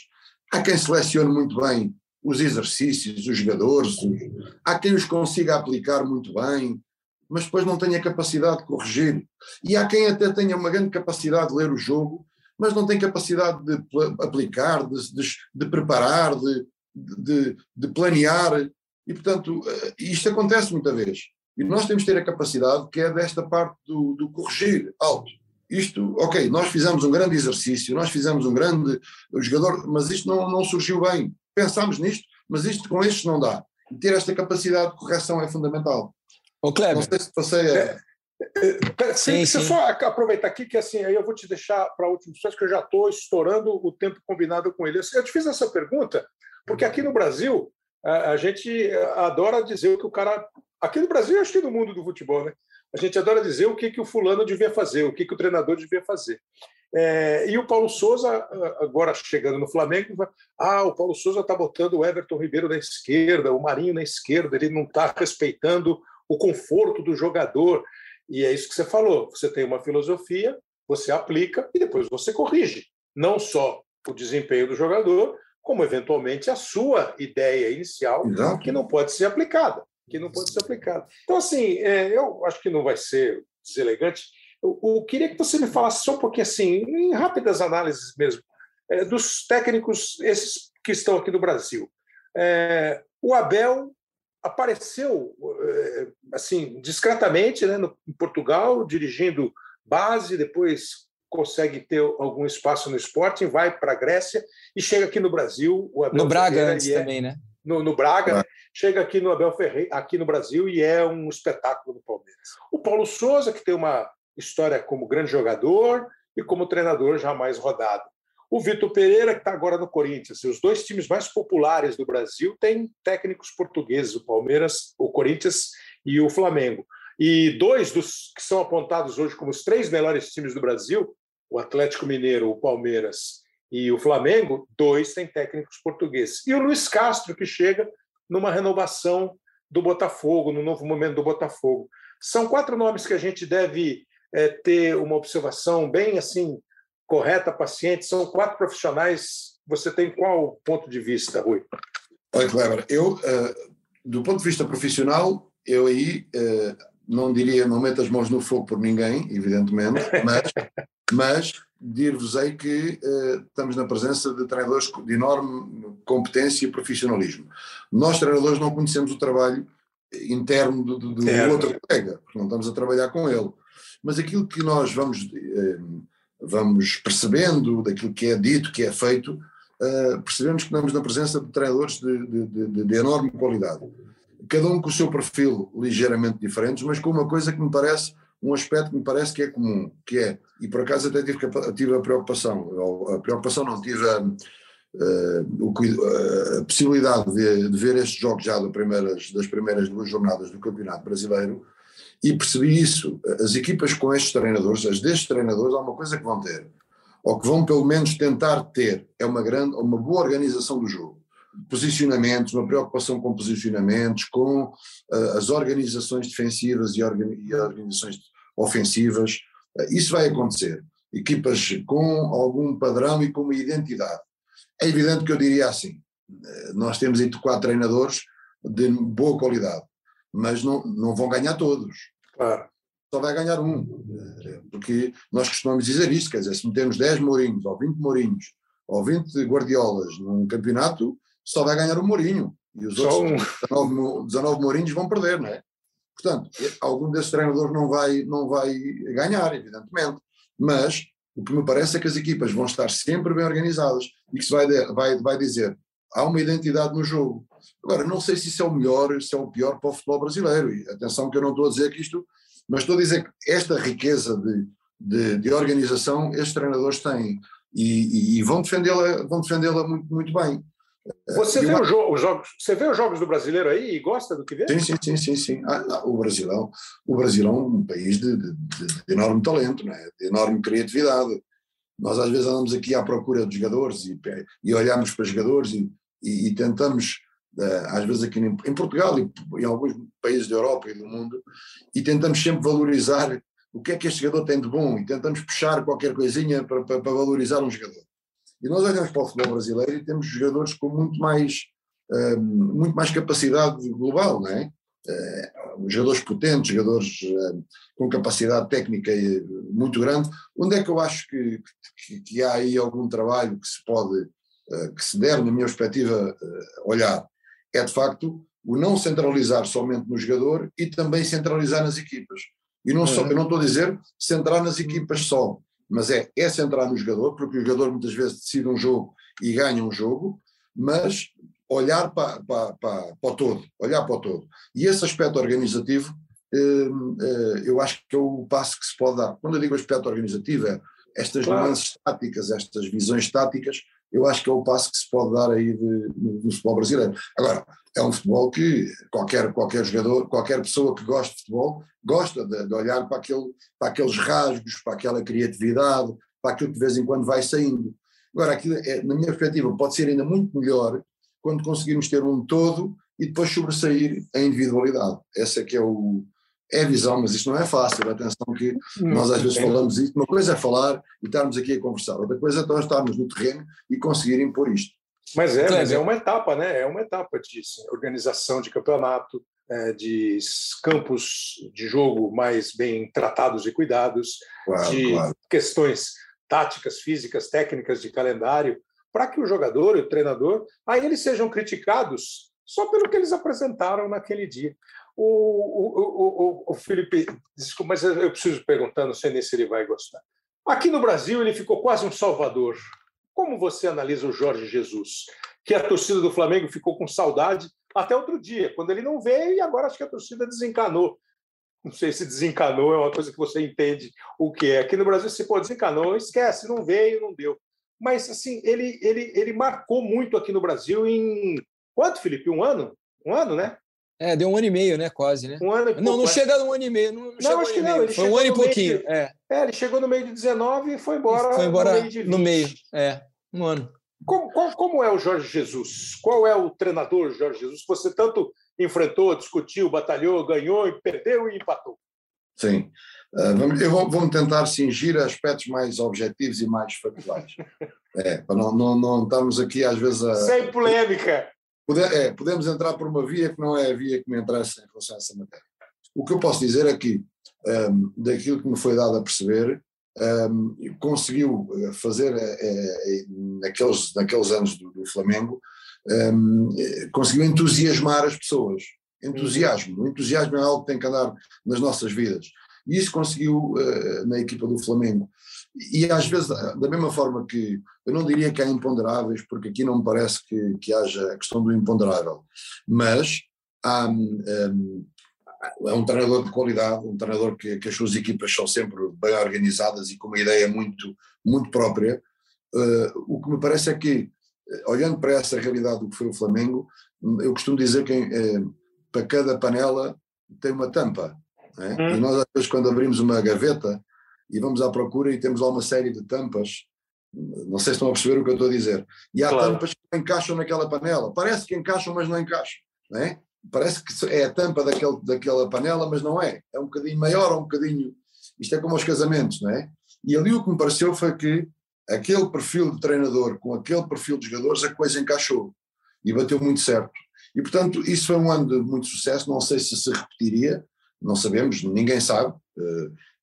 Há quem selecione muito bem os exercícios, os jogadores, os- há quem os consiga aplicar muito bem, mas depois não tenha capacidade de corrigir. E há quem até tenha uma grande capacidade de ler o jogo, mas não tem capacidade de aplicar, de, de- de preparar, de, de, de planear. E, portanto, eh, isto acontece muita vez. E nós temos que ter a capacidade que é desta parte do, do corrigir alto. isto, ok, nós fizemos um grande exercício, nós fizemos um grande o jogador, mas isto não, não surgiu bem. Pensámos nisto, mas isto com estes não dá. E ter esta capacidade de correção é fundamental. Ô, Kleber. Não sei se passei a... É, é, sim, sim, sim. só aproveitar aqui que assim, aí eu vou te deixar para a última que eu já estou estourando o tempo combinado com ele. Eu te fiz essa pergunta porque aqui no Brasil a, gente adora dizer o que o cara. Aqui no Brasil, acho que no mundo do futebol, né? A gente adora dizer o que, que o fulano devia fazer, o que, que o treinador devia fazer. É, e o Paulo Souza, agora chegando no Flamengo, vai, ah, o Paulo Souza está botando o Everton Ribeiro na esquerda, o Marinho na esquerda, ele não está respeitando o conforto do jogador. E é isso que você falou: você tem uma filosofia, você aplica e depois você corrige. Não só o desempenho do jogador, como eventualmente a sua ideia inicial, Exato. que não pode ser aplicada. Que não pode ser aplicada. Então, assim, é, eu acho que não vai ser deselegante. Eu, eu, queria que você me falasse só um pouquinho, assim, em rápidas análises mesmo, é, dos técnicos, esses que estão aqui no Brasil. É, o Abel apareceu assim discretamente né, no, em Portugal, dirigindo base, depois consegue ter algum espaço no esporte, vai para a Grécia e chega aqui no Brasil. O Abel no Braga Ferreira, antes é, também, né? No, no Braga, chega aqui no Abel Ferreira, aqui no Brasil e é um espetáculo no Palmeiras. O Paulo Souza, que tem uma história como grande jogador e como treinador jamais rodado. O Vitor Pereira, que está agora no Corinthians. Os dois times mais populares do Brasil têm técnicos portugueses, o Palmeiras, o Corinthians e o Flamengo. E dois dos que são apontados hoje como os três melhores times do Brasil, o Atlético Mineiro, o Palmeiras e o Flamengo, dois têm técnicos portugueses. E o Luiz Castro, que chega numa renovação do Botafogo, no novo momento do Botafogo. São quatro nomes que a gente deve é, ter uma observação bem assim correta, paciente. São quatro profissionais. Você tem qual ponto de vista, Rui? Olha, Kleber, eu, uh, do ponto de vista profissional, eu aí uh, não diria, não meto as mãos no fogo por ninguém, evidentemente, mas, mas dir-vos-ei que uh, estamos na presença de treinadores de enorme competência e profissionalismo. Nós, treinadores, não conhecemos o trabalho interno do, do, do é. outro colega, porque não estamos a trabalhar com ele. Mas aquilo que nós vamos, uh, vamos percebendo, daquilo que é dito, que é feito, uh, percebemos que estamos na presença de treinadores de, de, de, de enorme qualidade cada um com o seu perfil ligeiramente diferentes, mas com uma coisa que me parece, um aspecto que me parece que é comum, que é, e por acaso até tive, tive a preocupação, a preocupação não, tive a, a, a possibilidade de, de, ver estes jogos já primeiras, das primeiras duas jornadas do Campeonato Brasileiro e percebi isso, as equipas com estes treinadores, as destes treinadores, há uma coisa que vão ter, ou que vão pelo menos tentar ter, é uma grande, uma boa organização do jogo posicionamentos, uma preocupação com posicionamentos, com uh, as organizações defensivas e, organ e organizações ofensivas. Uh, isso vai acontecer. Equipas com algum padrão e com uma identidade. É evidente que eu diria assim: uh, nós temos entre quatro treinadores de boa qualidade, mas não, não vão ganhar todos. Claro. Só vai ganhar um. Porque nós costumamos dizer isto: quer dizer, se metemos 10 Mourinhos ou 20 Mourinhos ou 20 Guardiolas num campeonato, só vai ganhar o Mourinho. E os só outros um. 19, 19 Mourinhos vão perder, não é? Portanto, algum desses treinadores não vai, não vai ganhar, evidentemente. Mas o que me parece é que as equipas vão estar sempre bem organizadas e que se vai, vai, vai dizer há uma identidade no jogo. Agora, não sei se isso é o melhor, se é o pior para o futebol brasileiro. E atenção que eu não estou a dizer que isto, mas estou a dizer que esta riqueza de, de, de organização estes treinadores têm e, e, e vão defendê-la vão defendê-la muito, muito bem. Você vê, uma... os jogos, você vê os jogos do brasileiro aí e gosta do que vê? Sim, sim, sim, sim. sim. Ah, o, Brasilão, o Brasil é um país de, de, de, enorme talento, não é? de enorme criatividade. Nós às vezes andamos aqui à procura de jogadores e, e olhamos para jogadores e, e, e tentamos, eh, às vezes aqui em, em Portugal e em alguns países da Europa e do mundo, e tentamos sempre valorizar o que é que este jogador tem de bom e tentamos puxar qualquer coisinha para, para, para valorizar um jogador. E nós olhamos para o futebol brasileiro e temos jogadores com muito mais, uh, muito mais capacidade global, não é? Uh, jogadores potentes, jogadores uh, com capacidade técnica muito grande. Onde é que eu acho que, que, que há aí algum trabalho que se pode, que se deve, na minha perspectiva, olhar? É de facto o não centralizar somente no jogador e também centralizar nas equipas. E não só, Uhum. eu não estou a dizer centrar nas equipas só, mas é, é centrar no jogador, porque o jogador muitas vezes decide um jogo e ganha um jogo, mas olhar para, para, para, para o todo, olhar para o todo. E esse aspecto organizativo, eh, eh, eu acho que é o passo que se pode dar. Quando eu digo aspecto organizativo, é estas Claro. nuances táticas, estas visões táticas, eu acho que é o passo que se pode dar aí de- no, futebol brasileiro. Agora, é um futebol que qualquer, qualquer jogador, qualquer pessoa que goste de futebol, gosta de, de olhar para, aquele, para aqueles rasgos, para aquela criatividade, para aquilo que de vez em quando vai saindo. Agora, aquilo é, na minha perspectiva, pode ser ainda muito melhor quando conseguirmos ter um todo e depois sobressair a individualidade. Essa é que é o. É visão, mas isto não é fácil. Atenção que nós às vezes falamos isto. Uma coisa é falar e estarmos aqui a conversar, outra coisa é nós estarmos no terreno e conseguir impor isto. Mas é, mas é uma etapa, né? É uma etapa de organização de campeonato, é, de campos de jogo mais bem tratados e cuidados, Claro, de claro. questões táticas, físicas, técnicas de calendário, para que o jogador e o treinador aí eles sejam criticados só pelo que eles apresentaram naquele dia. O, o, o, o, Felipe, desculpa, mas eu preciso perguntar, não sei nem se ele vai gostar. Aqui no Brasil ele ficou quase um salvador. Como você analisa o Jorge Jesus? Que a torcida do Flamengo ficou com saudade até outro dia, quando ele não veio, e agora acho que a torcida desencanou. Não sei se desencanou, é uma coisa que você entende o que é. Aqui no Brasil, se pô, desencanou, esquece, não veio, não deu. Mas, assim, ele, ele, ele marcou muito aqui no Brasil em. Quanto, Felipe? Um ano? Um ano, né? É, deu um ano e meio, né? Quase, né? Um ano e Não, pouco, não é. chega a um ano e meio. Não, não um acho que não, ele Foi um chegou ano e no meio pouquinho. de- É, É, ele chegou no meio de 19 e foi embora, foi embora no meio de 20. no meio. É, um ano. Como, qual- como é o Jorge Jesus? Qual é o treinador Jorge Jesus? Você tanto enfrentou, discutiu, batalhou, ganhou, e perdeu e empatou. Sim. Ah, vamos- eu vou, vou tentar cingir aspectos mais objetivos e mais factuais. É, para não, não, não estarmos aqui às vezes a. Sem polêmica. Pode- é, podemos entrar por uma via que não é a via que me interessa em relação a essa matéria. O que eu posso dizer é que, ahm, daquilo que me foi dado a perceber, ahm, conseguiu eh, fazer, eh, naqueles, naqueles anos do, do Flamengo, eh, conseguiu entusiasmar as pessoas. Entusiasmo. O entusiasmo é algo que tem que andar nas nossas vidas. E isso conseguiu eh, na equipa do Flamengo. E às vezes, da mesma forma que eu não diria que há imponderáveis, porque aqui não me parece que, que haja a questão do imponderável, mas há, hum, é um treinador de qualidade, um treinador que, que as suas equipas são sempre bem organizadas e com uma ideia muito, muito própria. Uh, o que me parece é que, olhando para essa realidade do que foi o Flamengo, hum, eu costumo dizer que eh, para cada panela tem uma tampa. é? Hum. E nós, às vezes, quando abrimos uma gaveta e vamos à procura e temos lá uma série de tampas, não sei se estão a perceber o que eu estou a dizer, e há Claro. tampas que encaixam naquela panela. Parece que encaixam, mas não encaixam. Não é? Parece que é a tampa daquele, daquela panela, mas não é. É um bocadinho maior ou um bocadinho. Isto é como os casamentos, não é? E ali o que me pareceu foi que aquele perfil de treinador com aquele perfil de jogadores, a coisa encaixou e bateu muito certo. E portanto, isso foi um ano de muito sucesso. Não sei se se repetiria, não sabemos, ninguém sabe.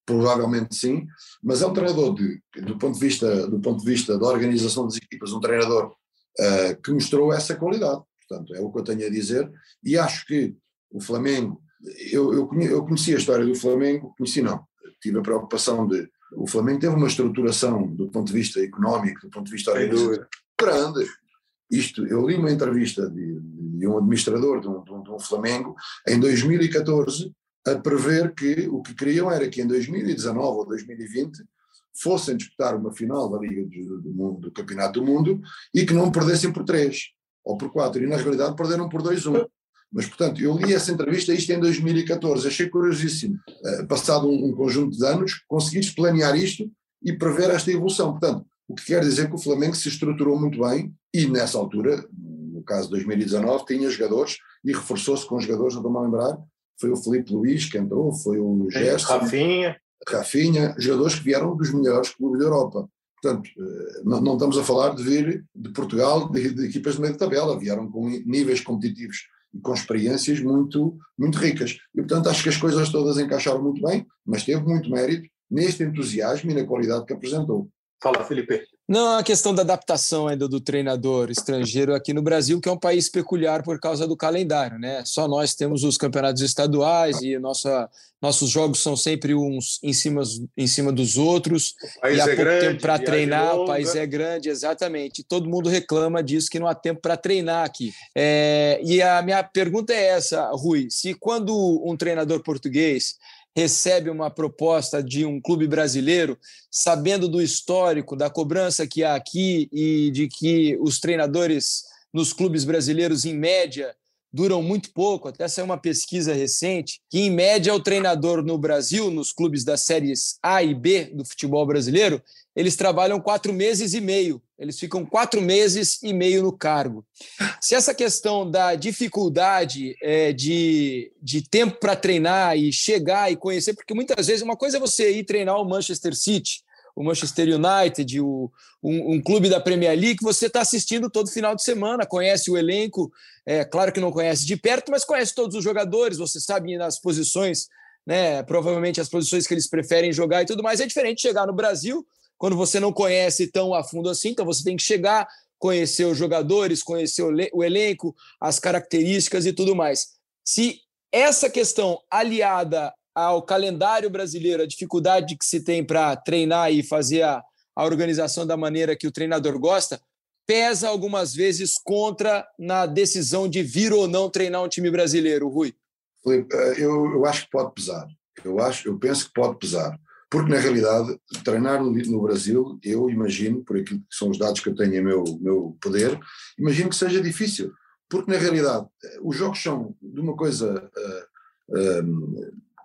Provavelmente sim, mas é um treinador de, do ponto de vista do ponto de vista da organização das equipas, um treinador eh, que mostrou essa qualidade. Portanto, é o que eu tenho a dizer. E acho que o Flamengo, eu, eu, conhe- eu conheci a história do Flamengo, conheci não, tive a preocupação de. O Flamengo teve uma estruturação do ponto de vista económico, do ponto de vista organizativo, grande. Isto, eu li uma entrevista de, de um administrador de um- de um Flamengo em 2014 a prever que o que queriam era que em 2019 ou 2020 fossem disputar uma final da Liga do, do, Mundo, do Campeonato do Mundo e que não perdessem por 3 ou por 4 e na realidade perderam por 2-1. Mas, portanto, eu li essa entrevista, isto em 2014, achei curiosíssimo. Eh, passado um, um conjunto de anos, conseguires planear isto e prever esta evolução. Portanto, o que quer dizer que o Flamengo se estruturou muito bem e, nessa altura, no caso de 2019, tinha jogadores e reforçou-se com jogadores, não estou-me a lembrar, foi o Felipe Luís que entrou, foi o Gerson, Rafinha. Rafinha, jogadores que vieram dos melhores clubes da Europa. Portanto, eh, não, não estamos a falar de vir de Portugal, de, de equipas de meio de tabela, vieram com níveis competitivos e com experiências muito, muito ricas. E, portanto, acho que as coisas todas encaixaram muito bem, mas teve muito mérito neste entusiasmo e na qualidade que apresentou. Fala, Felipe. Não, a questão da adaptação ainda do treinador estrangeiro aqui no Brasil, que é um país peculiar por causa do calendário, né? Só nós temos os campeonatos estaduais e nossa, nossos jogos são sempre uns em cima, em cima dos outros. O país e há é pouco grande, tempo para treinar, o país é grande, exatamente. Todo mundo reclama disso, que não há tempo para treinar aqui. É, e a minha pergunta é essa, Rui: se quando um treinador português recebe uma proposta de um clube brasileiro, sabendo do histórico, da cobrança que há aqui e de que os treinadores nos clubes brasileiros, em média, duram muito pouco. Até saiu uma pesquisa recente que, em média, o treinador no Brasil, nos clubes das séries A e B do futebol brasileiro, eles trabalham quatro meses e meio. Eles ficam quatro meses e meio no cargo. Se essa questão da dificuldade é, de, de tempo para treinar e chegar e conhecer, porque muitas vezes uma coisa é você ir treinar o Manchester City, o Manchester United, o, um, um clube da Premier League que você está assistindo todo final de semana, conhece o elenco, é claro que não conhece de perto, mas conhece todos os jogadores, você sabe nas posições, né, provavelmente as posições que eles preferem jogar e tudo mais. É diferente chegar no Brasil, quando você não conhece tão a fundo assim, então você tem que chegar, conhecer os jogadores, conhecer o, o elenco, as características e tudo mais. Se essa questão aliada ao calendário brasileiro, a dificuldade que se tem para treinar e fazer a, a organização da maneira que o treinador gosta, pesa algumas vezes contra na decisão de vir ou não treinar um time brasileiro, Rui. Eh, eu, eu acho que pode pesar. Eu, acho, eu penso que pode pesar. Porque, na realidade, treinar no, no Brasil, eu imagino, por aquilo que são os dados que eu tenho em meu, meu poder, imagino que seja difícil. Porque, na realidade, eh, os jogos são de uma coisa eh, eh,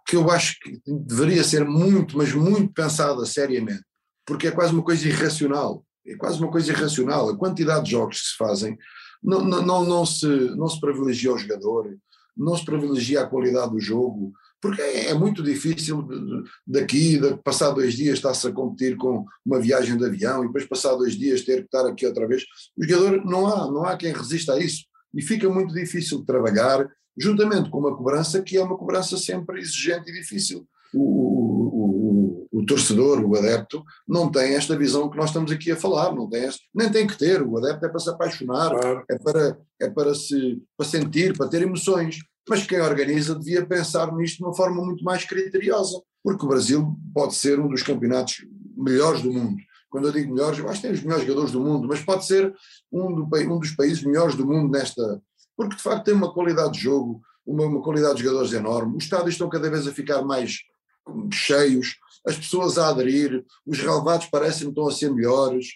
que eu acho que deveria ser muito, mas muito pensada seriamente. Porque é quase uma coisa irracional. É quase uma coisa irracional. A quantidade de jogos que se fazem não, não, não, não se, não se privilegia o jogador, não se privilegia a qualidade do jogo, porque é, é muito difícil daqui, de passar dois dias estar-se a competir com uma viagem de avião e depois passar dois dias ter que estar aqui outra vez. O jogador não há, não há quem resista a isso e fica muito difícil de trabalhar, juntamente com uma cobrança que é uma cobrança sempre exigente e difícil. O, o- o- o- torcedor, o adepto, não tem esta visão que nós estamos aqui a falar, não tem esta, nem tem que ter, o adepto é para se apaixonar, Claro. é para, é para, se, para sentir, para ter emoções. Mas quem organiza devia pensar nisto de uma forma muito mais criteriosa, porque o Brasil pode ser um dos campeonatos melhores do mundo. Quando eu digo melhores, eu acho que tem os melhores jogadores do mundo, mas pode ser um, do, um dos países melhores do mundo nesta. Porque de facto tem uma qualidade de jogo, uma, uma qualidade de jogadores enorme. Os estádios estão cada vez a ficar mais hum, cheios, as pessoas a aderir, os relevados parecem que estão a ser melhores.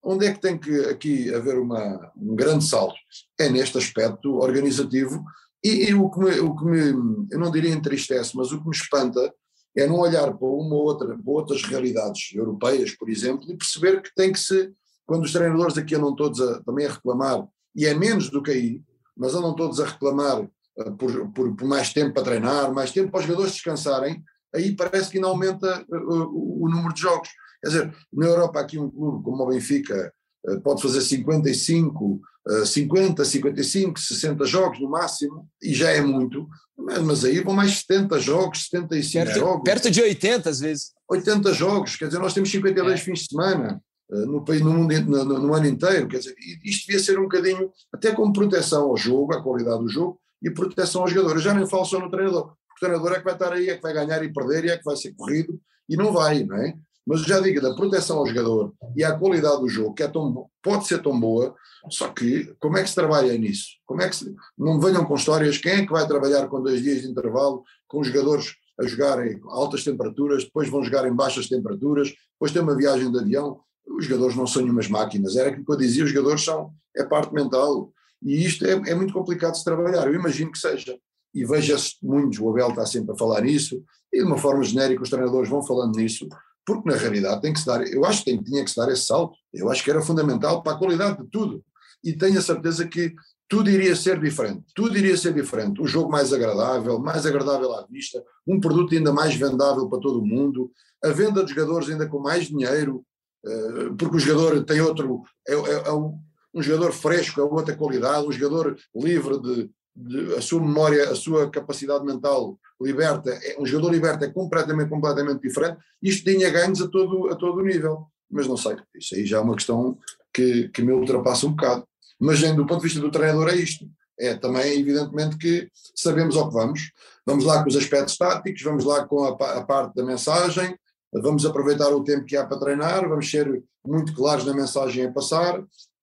Onde é que tem que aqui haver uma, um grande salto? É neste aspecto organizativo e, e o, que me, o que me, eu não diria entristece, mas o que me espanta é não olhar para uma ou outra, para outras realidades europeias, por exemplo, e perceber que tem que se, quando os treinadores aqui andam todos a, também a reclamar, e é menos do que aí, mas andam todos a reclamar eh, por, por, por mais tempo para treinar, mais tempo para os jogadores descansarem, aí parece que ainda aumenta eh, o, o número de jogos. Quer dizer, na Europa aqui um clube como o Benfica eh, pode fazer 55, eh, 50, 55, 60 jogos no máximo, e já é muito, mas, mas aí vão mais 70 jogos, 75 Perto, jogos, perto de 80 às vezes. 80 jogos, quer dizer, nós temos 52 É. fins de semana no, país, no, mundo, no, no- no ano inteiro, quer dizer, isto devia ser um bocadinho, até como proteção ao jogo, à qualidade do jogo, e proteção aos jogadores. Já nem falo só no treinador, porque o treinador é que vai estar aí, é que vai ganhar e perder, e é que vai ser corrido, e não vai, não é? Mas já digo, da proteção ao jogador e à qualidade do jogo, que é tão, pode ser tão boa, só que como é que se trabalha nisso? Como é que se, não venham com histórias, quem é que vai trabalhar com dois dias de intervalo, com os jogadores a jogarem altas temperaturas, depois vão jogar em baixas temperaturas, depois tem uma viagem de avião, os jogadores não são nenhumas máquinas, era aquilo que eu dizia, os jogadores são, é parte mental, e isto é, é muito complicado de se trabalhar, eu imagino que seja, e veja-se muitos, o Abel está sempre a falar nisso, e de uma forma genérica os treinadores vão falando nisso, porque na realidade tem que se dar, eu acho que tem, tinha que se dar esse salto, eu acho que era fundamental para a qualidade de tudo, e tenho a certeza que tudo iria ser diferente, tudo iria ser diferente, um jogo mais agradável, mais agradável à vista, um produto ainda mais vendável para todo o mundo, a venda de jogadores ainda com mais dinheiro, porque o jogador tem outro, é, é- é um, um jogador fresco, é outra qualidade, um jogador livre de, de- a sua memória, a sua capacidade mental liberta, é, um jogador liberta é completamente, completamente diferente, isto tinha ganhos a todo, a todo nível. mas não sei, isso aí já é uma questão que, que me ultrapassa um bocado. Mas do ponto de vista do treinador é isto, é também evidentemente que sabemos ao que vamos, vamos lá com os aspectos táticos, vamos lá com a, a parte da mensagem, vamos aproveitar o tempo que há para treinar, vamos ser muito claros na mensagem a passar,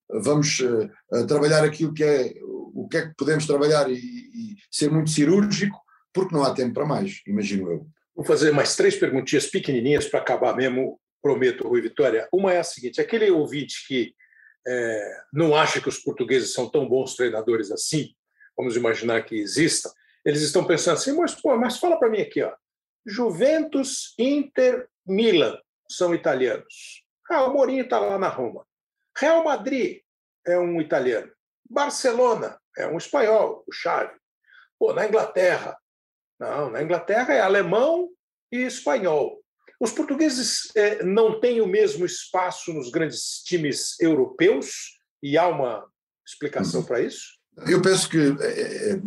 vamos uh, trabalhar aquilo que é, o que é que podemos trabalhar e, e, ser muito cirúrgico, porque não há tempo para mais, imagino eu. Vou fazer mais três perguntinhas pequenininhas para acabar mesmo, prometo, Rui Vitória. Uma é a seguinte, aquele ouvinte que é, não acha que os portugueses são tão bons treinadores assim, vamos imaginar que existam, eles estão pensando assim, mas, pô, mas fala para mim aqui, ó, Juventus, Inter, Milan são italianos. Ah, o Mourinho está lá na Roma. Real Madrid é um italiano. Barcelona é um espanhol, o Xavi. Pô, na Inglaterra. Não, na Inglaterra é alemão e espanhol. Os portugueses é, não têm o mesmo espaço nos grandes times europeus e há uma explicação uhum. para isso? Eu penso que é, é,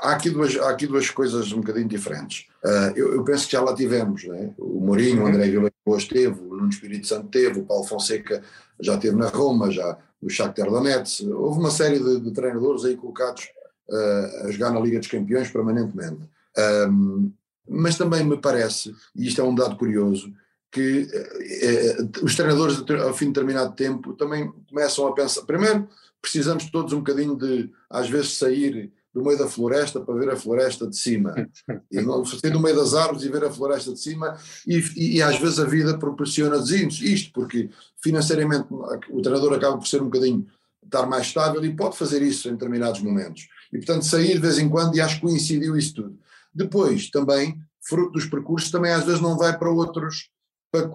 há, aqui duas, há aqui duas coisas um bocadinho diferentes. Uh, eu, eu, penso que já lá tivemos, né? o Mourinho, o André Vila Boas teve, o Nuno Espírito Santo teve, o Paulo Fonseca já teve na Roma, já o Shakhtar Donetsk, houve uma série de, de treinadores aí colocados uh, a jogar na Liga dos Campeões permanentemente. Um, mas também me parece, e isto é um dado curioso, que uh, os treinadores ao fim de determinado tempo também começam a pensar, primeiro precisamos todos um bocadinho de às vezes sair do meio da floresta para ver a floresta de cima. E não sair do meio das árvores e ver a floresta de cima, e, e, e às vezes a vida proporciona isto, porque financeiramente o treinador acaba por ser um bocadinho estar mais estável e pode fazer isso em determinados momentos. E portanto sair de vez em quando, e acho que coincidiu isso tudo. Depois, também, fruto dos percursos, também às vezes não vai para outros, para,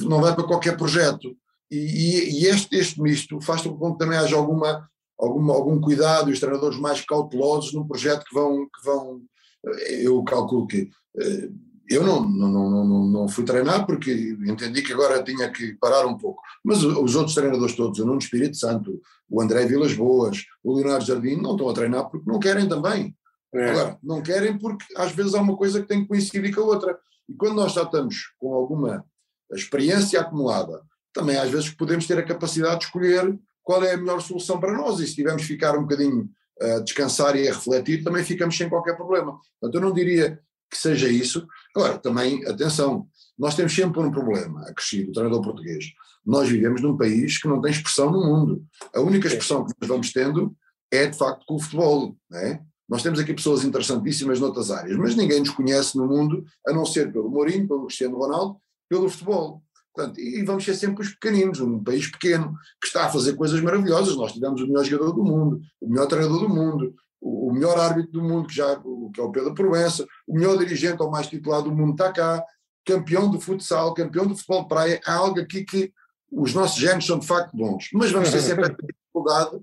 não vai para qualquer projeto. E, e, este, este misto faz com que também haja alguma algum, algum cuidado e os treinadores mais cautelosos num projeto que vão, que vão eh, eu calculo que eh, eu não, não, não, não, não fui treinar porque entendi que agora tinha que parar um pouco, mas os outros treinadores todos, o Nuno Espírito Santo, o André Vilas Boas, o Leonardo Jardim, não estão a treinar porque não querem também. É. Agora, não querem porque às vezes há uma coisa que tem que coincidir com a outra. E quando nós já estamos com alguma experiência acumulada, também às vezes podemos ter a capacidade de escolher qual é a melhor solução para nós. E se tivermos que ficar um bocadinho a descansar e a refletir, também ficamos sem qualquer problema. Portanto, eu não diria que seja isso. Agora, também, atenção, nós temos sempre um problema acrescido, o treinador português. Nós vivemos num país que não tem expressão no mundo. A única expressão que nós vamos tendo é, de facto, com o futebol. Não é? Nós temos aqui pessoas interessantíssimas noutras áreas, mas ninguém nos conhece no mundo, a não ser pelo Mourinho, pelo Cristiano Ronaldo, pelo futebol. Portanto, e vamos ser sempre os pequeninos, um país pequeno, que está a fazer coisas maravilhosas. Nós tivemos o melhor jogador do mundo, o melhor treinador do mundo, o melhor árbitro do mundo, que, já, que é o Pedro Proença, o melhor dirigente ou mais titulado do mundo está cá, campeão do futsal, campeão do futebol de praia. Há algo aqui que os nossos genes são de facto bons. Mas vamos ter sempre esta dificuldade,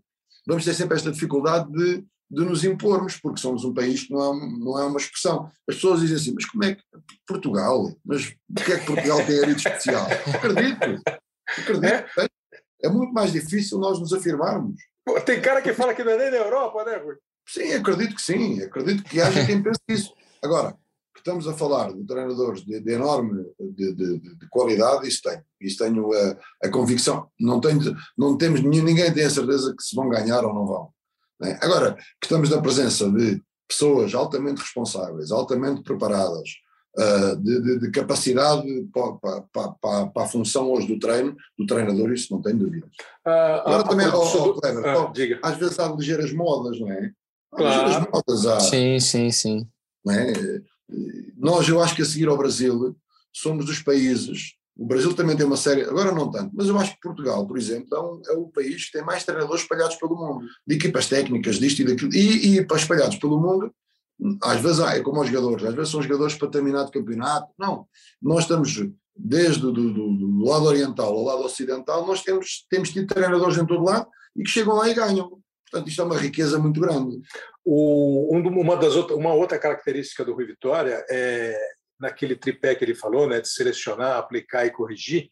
vamos ter sempre esta dificuldade de de nos impormos, porque somos um país que não é, não é uma expressão. As pessoas dizem assim, mas como é que Portugal? Mas o que é que Portugal tem ali de especial? Acredito, acredito. É? é muito mais difícil nós nos afirmarmos. Tem cara que fala que não é nem na Europa, né, Rui? Sim, acredito que sim, acredito que haja quem pense isso. Agora, que estamos a falar de treinadores de, de enorme de, de, de, qualidade, isso tenho. Isso tenho a, a convicção. Não, tenho, não temos, ninguém tem a certeza que se vão ganhar ou não vão. É? Agora, que estamos na presença de pessoas altamente responsáveis, altamente preparadas, uh, de, de, de, capacidade para, para, para, para, a função hoje do treino, do treinador, isso não tem dúvidas. Uh, Agora também, oh, oh, Cleber, uh, oh, às vezes há ligeiras modas, não é? Há claro. ligeiras modas. Há, sim, sim, sim. Não é? Nós, eu acho que a seguir ao Brasil, somos dos países o Brasil também tem uma série, agora não tanto, mas eu acho que Portugal, por exemplo, é, um, é o país que tem mais treinadores espalhados pelo mundo, de equipas técnicas, disto e daquilo, e, e espalhados pelo mundo, às vezes é como os jogadores, às vezes são jogadores para terminado campeonato, não, nós estamos desde do, do, do, lado oriental ao lado ocidental, nós temos, temos tido treinadores em todo lado e que chegam lá e ganham. Portanto, isto é uma riqueza muito grande. O, uma, das outra, uma outra característica do Rui Vitória é naquele tripé que ele falou, né, de selecionar, aplicar e corrigir,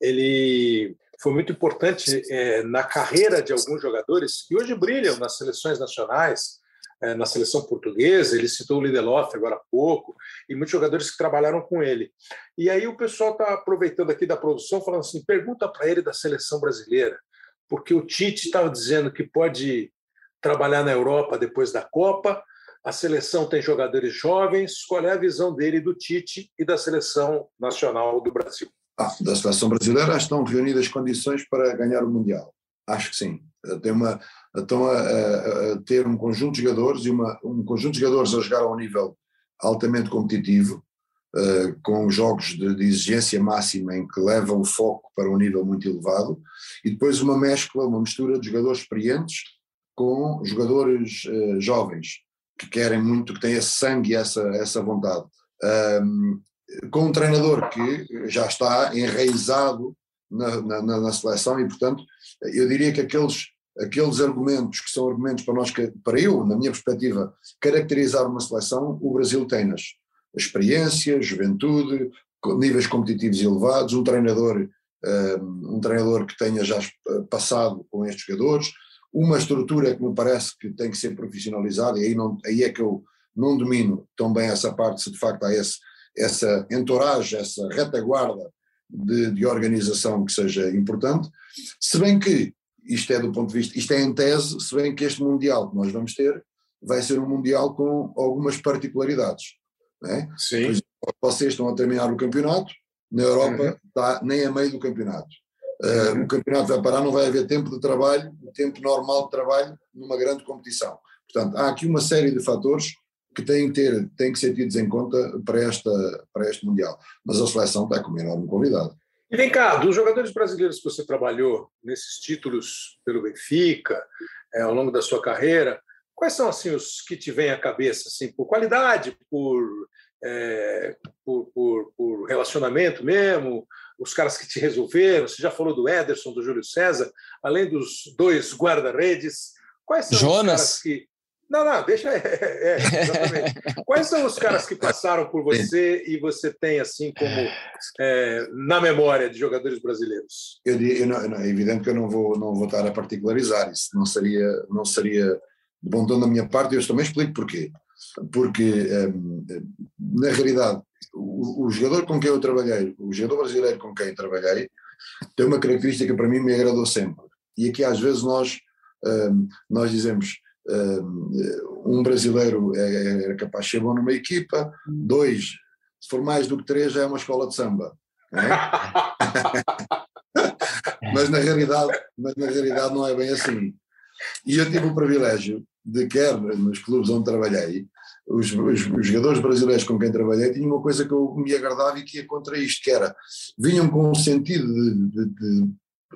ele foi muito importante é, na carreira de alguns jogadores que hoje brilham nas seleções nacionais. é, na seleção portuguesa, ele citou o Lindelof agora há pouco, e muitos jogadores que trabalharam com ele. E aí o pessoal está aproveitando aqui da produção, falando assim: pergunta para ele da seleção brasileira, porque o Tite estava dizendo que pode trabalhar na Europa depois da Copa. A seleção tem jogadores jovens. Qual é a visão dele do Tite e da seleção nacional do Brasil? Ah, da seleção brasileira estão reunidas condições para ganhar o Mundial. Acho que sim. Tem uma, estão a, a, a, ter um conjunto de jogadores e uma, um conjunto de jogadores a jogar a um nível altamente competitivo, uh, com jogos de, de, exigência máxima em que levam o foco para um nível muito elevado, e depois uma mescla, uma mistura de jogadores experientes com jogadores uh, jovens, que querem muito, que têm esse sangue e essa, essa vontade. Um, com um treinador que já está enraizado na, na, na, seleção e, portanto, eu diria que aqueles, aqueles argumentos que são argumentos para nós, para eu, na minha perspectiva, caracterizar uma seleção, o Brasil tem-nas. Experiência, juventude, níveis competitivos elevados, um treinador, um treinador que tenha já passado com estes jogadores, uma estrutura que me parece que tem que ser profissionalizada, e aí, não, aí é que eu não domino tão bem essa parte, se de facto há esse, essa entourage, essa retaguarda de, de, organização que seja importante, se bem que isto é do ponto de vista, isto é em tese, se bem que este Mundial que nós vamos ter vai ser um Mundial com algumas particularidades. É? Sim. Exemplo, vocês estão a terminar o campeonato, na Europa uhum. está nem a meio do campeonato. Uh, uhum. O campeonato vai parar, não vai haver tempo de trabalho, o tempo normal de trabalho numa grande competição. Portanto, há aqui uma série de fatores que têm que, ter, têm que ser tidos em conta para, esta, para este Mundial. Mas a seleção está com uma enorme convidado. E vem cá, dos jogadores brasileiros que você trabalhou nesses títulos pelo Benfica, é, ao longo da sua carreira, quais são assim os que te vêm à cabeça, assim, por qualidade, por, é, por, por, por, relacionamento mesmo, os caras que te resolveram? Você já falou do Ederson, do Júlio César, além dos dois guarda-redes, quais são Jonas. os caras que não, não, deixa. É, é, exatamente. Quais são os caras que passaram por você e você tem assim como é, na memória de jogadores brasileiros? Eu, eu não, é evidente que eu não vou, não vou estar a particularizar isso. Não seria, não seria de bom tom da minha parte. Eu também explico porquê. Porque um, na realidade o, o jogador com quem eu trabalhei, o jogador brasileiro com quem trabalhei, tem uma característica que para mim me agradou sempre. E aqui às vezes nós um, nós dizemos um brasileiro é, era capaz de ser bom numa equipa, dois, se for mais do que três, já é uma escola de samba. É? mas, na realidade, mas na realidade não é bem assim. E eu tive o privilégio de, quer nos clubes onde trabalhei, os, os, os, jogadores brasileiros com quem trabalhei tinham uma coisa que eu me agradava e que ia contra isto, que era, vinham com um sentido de, de, de,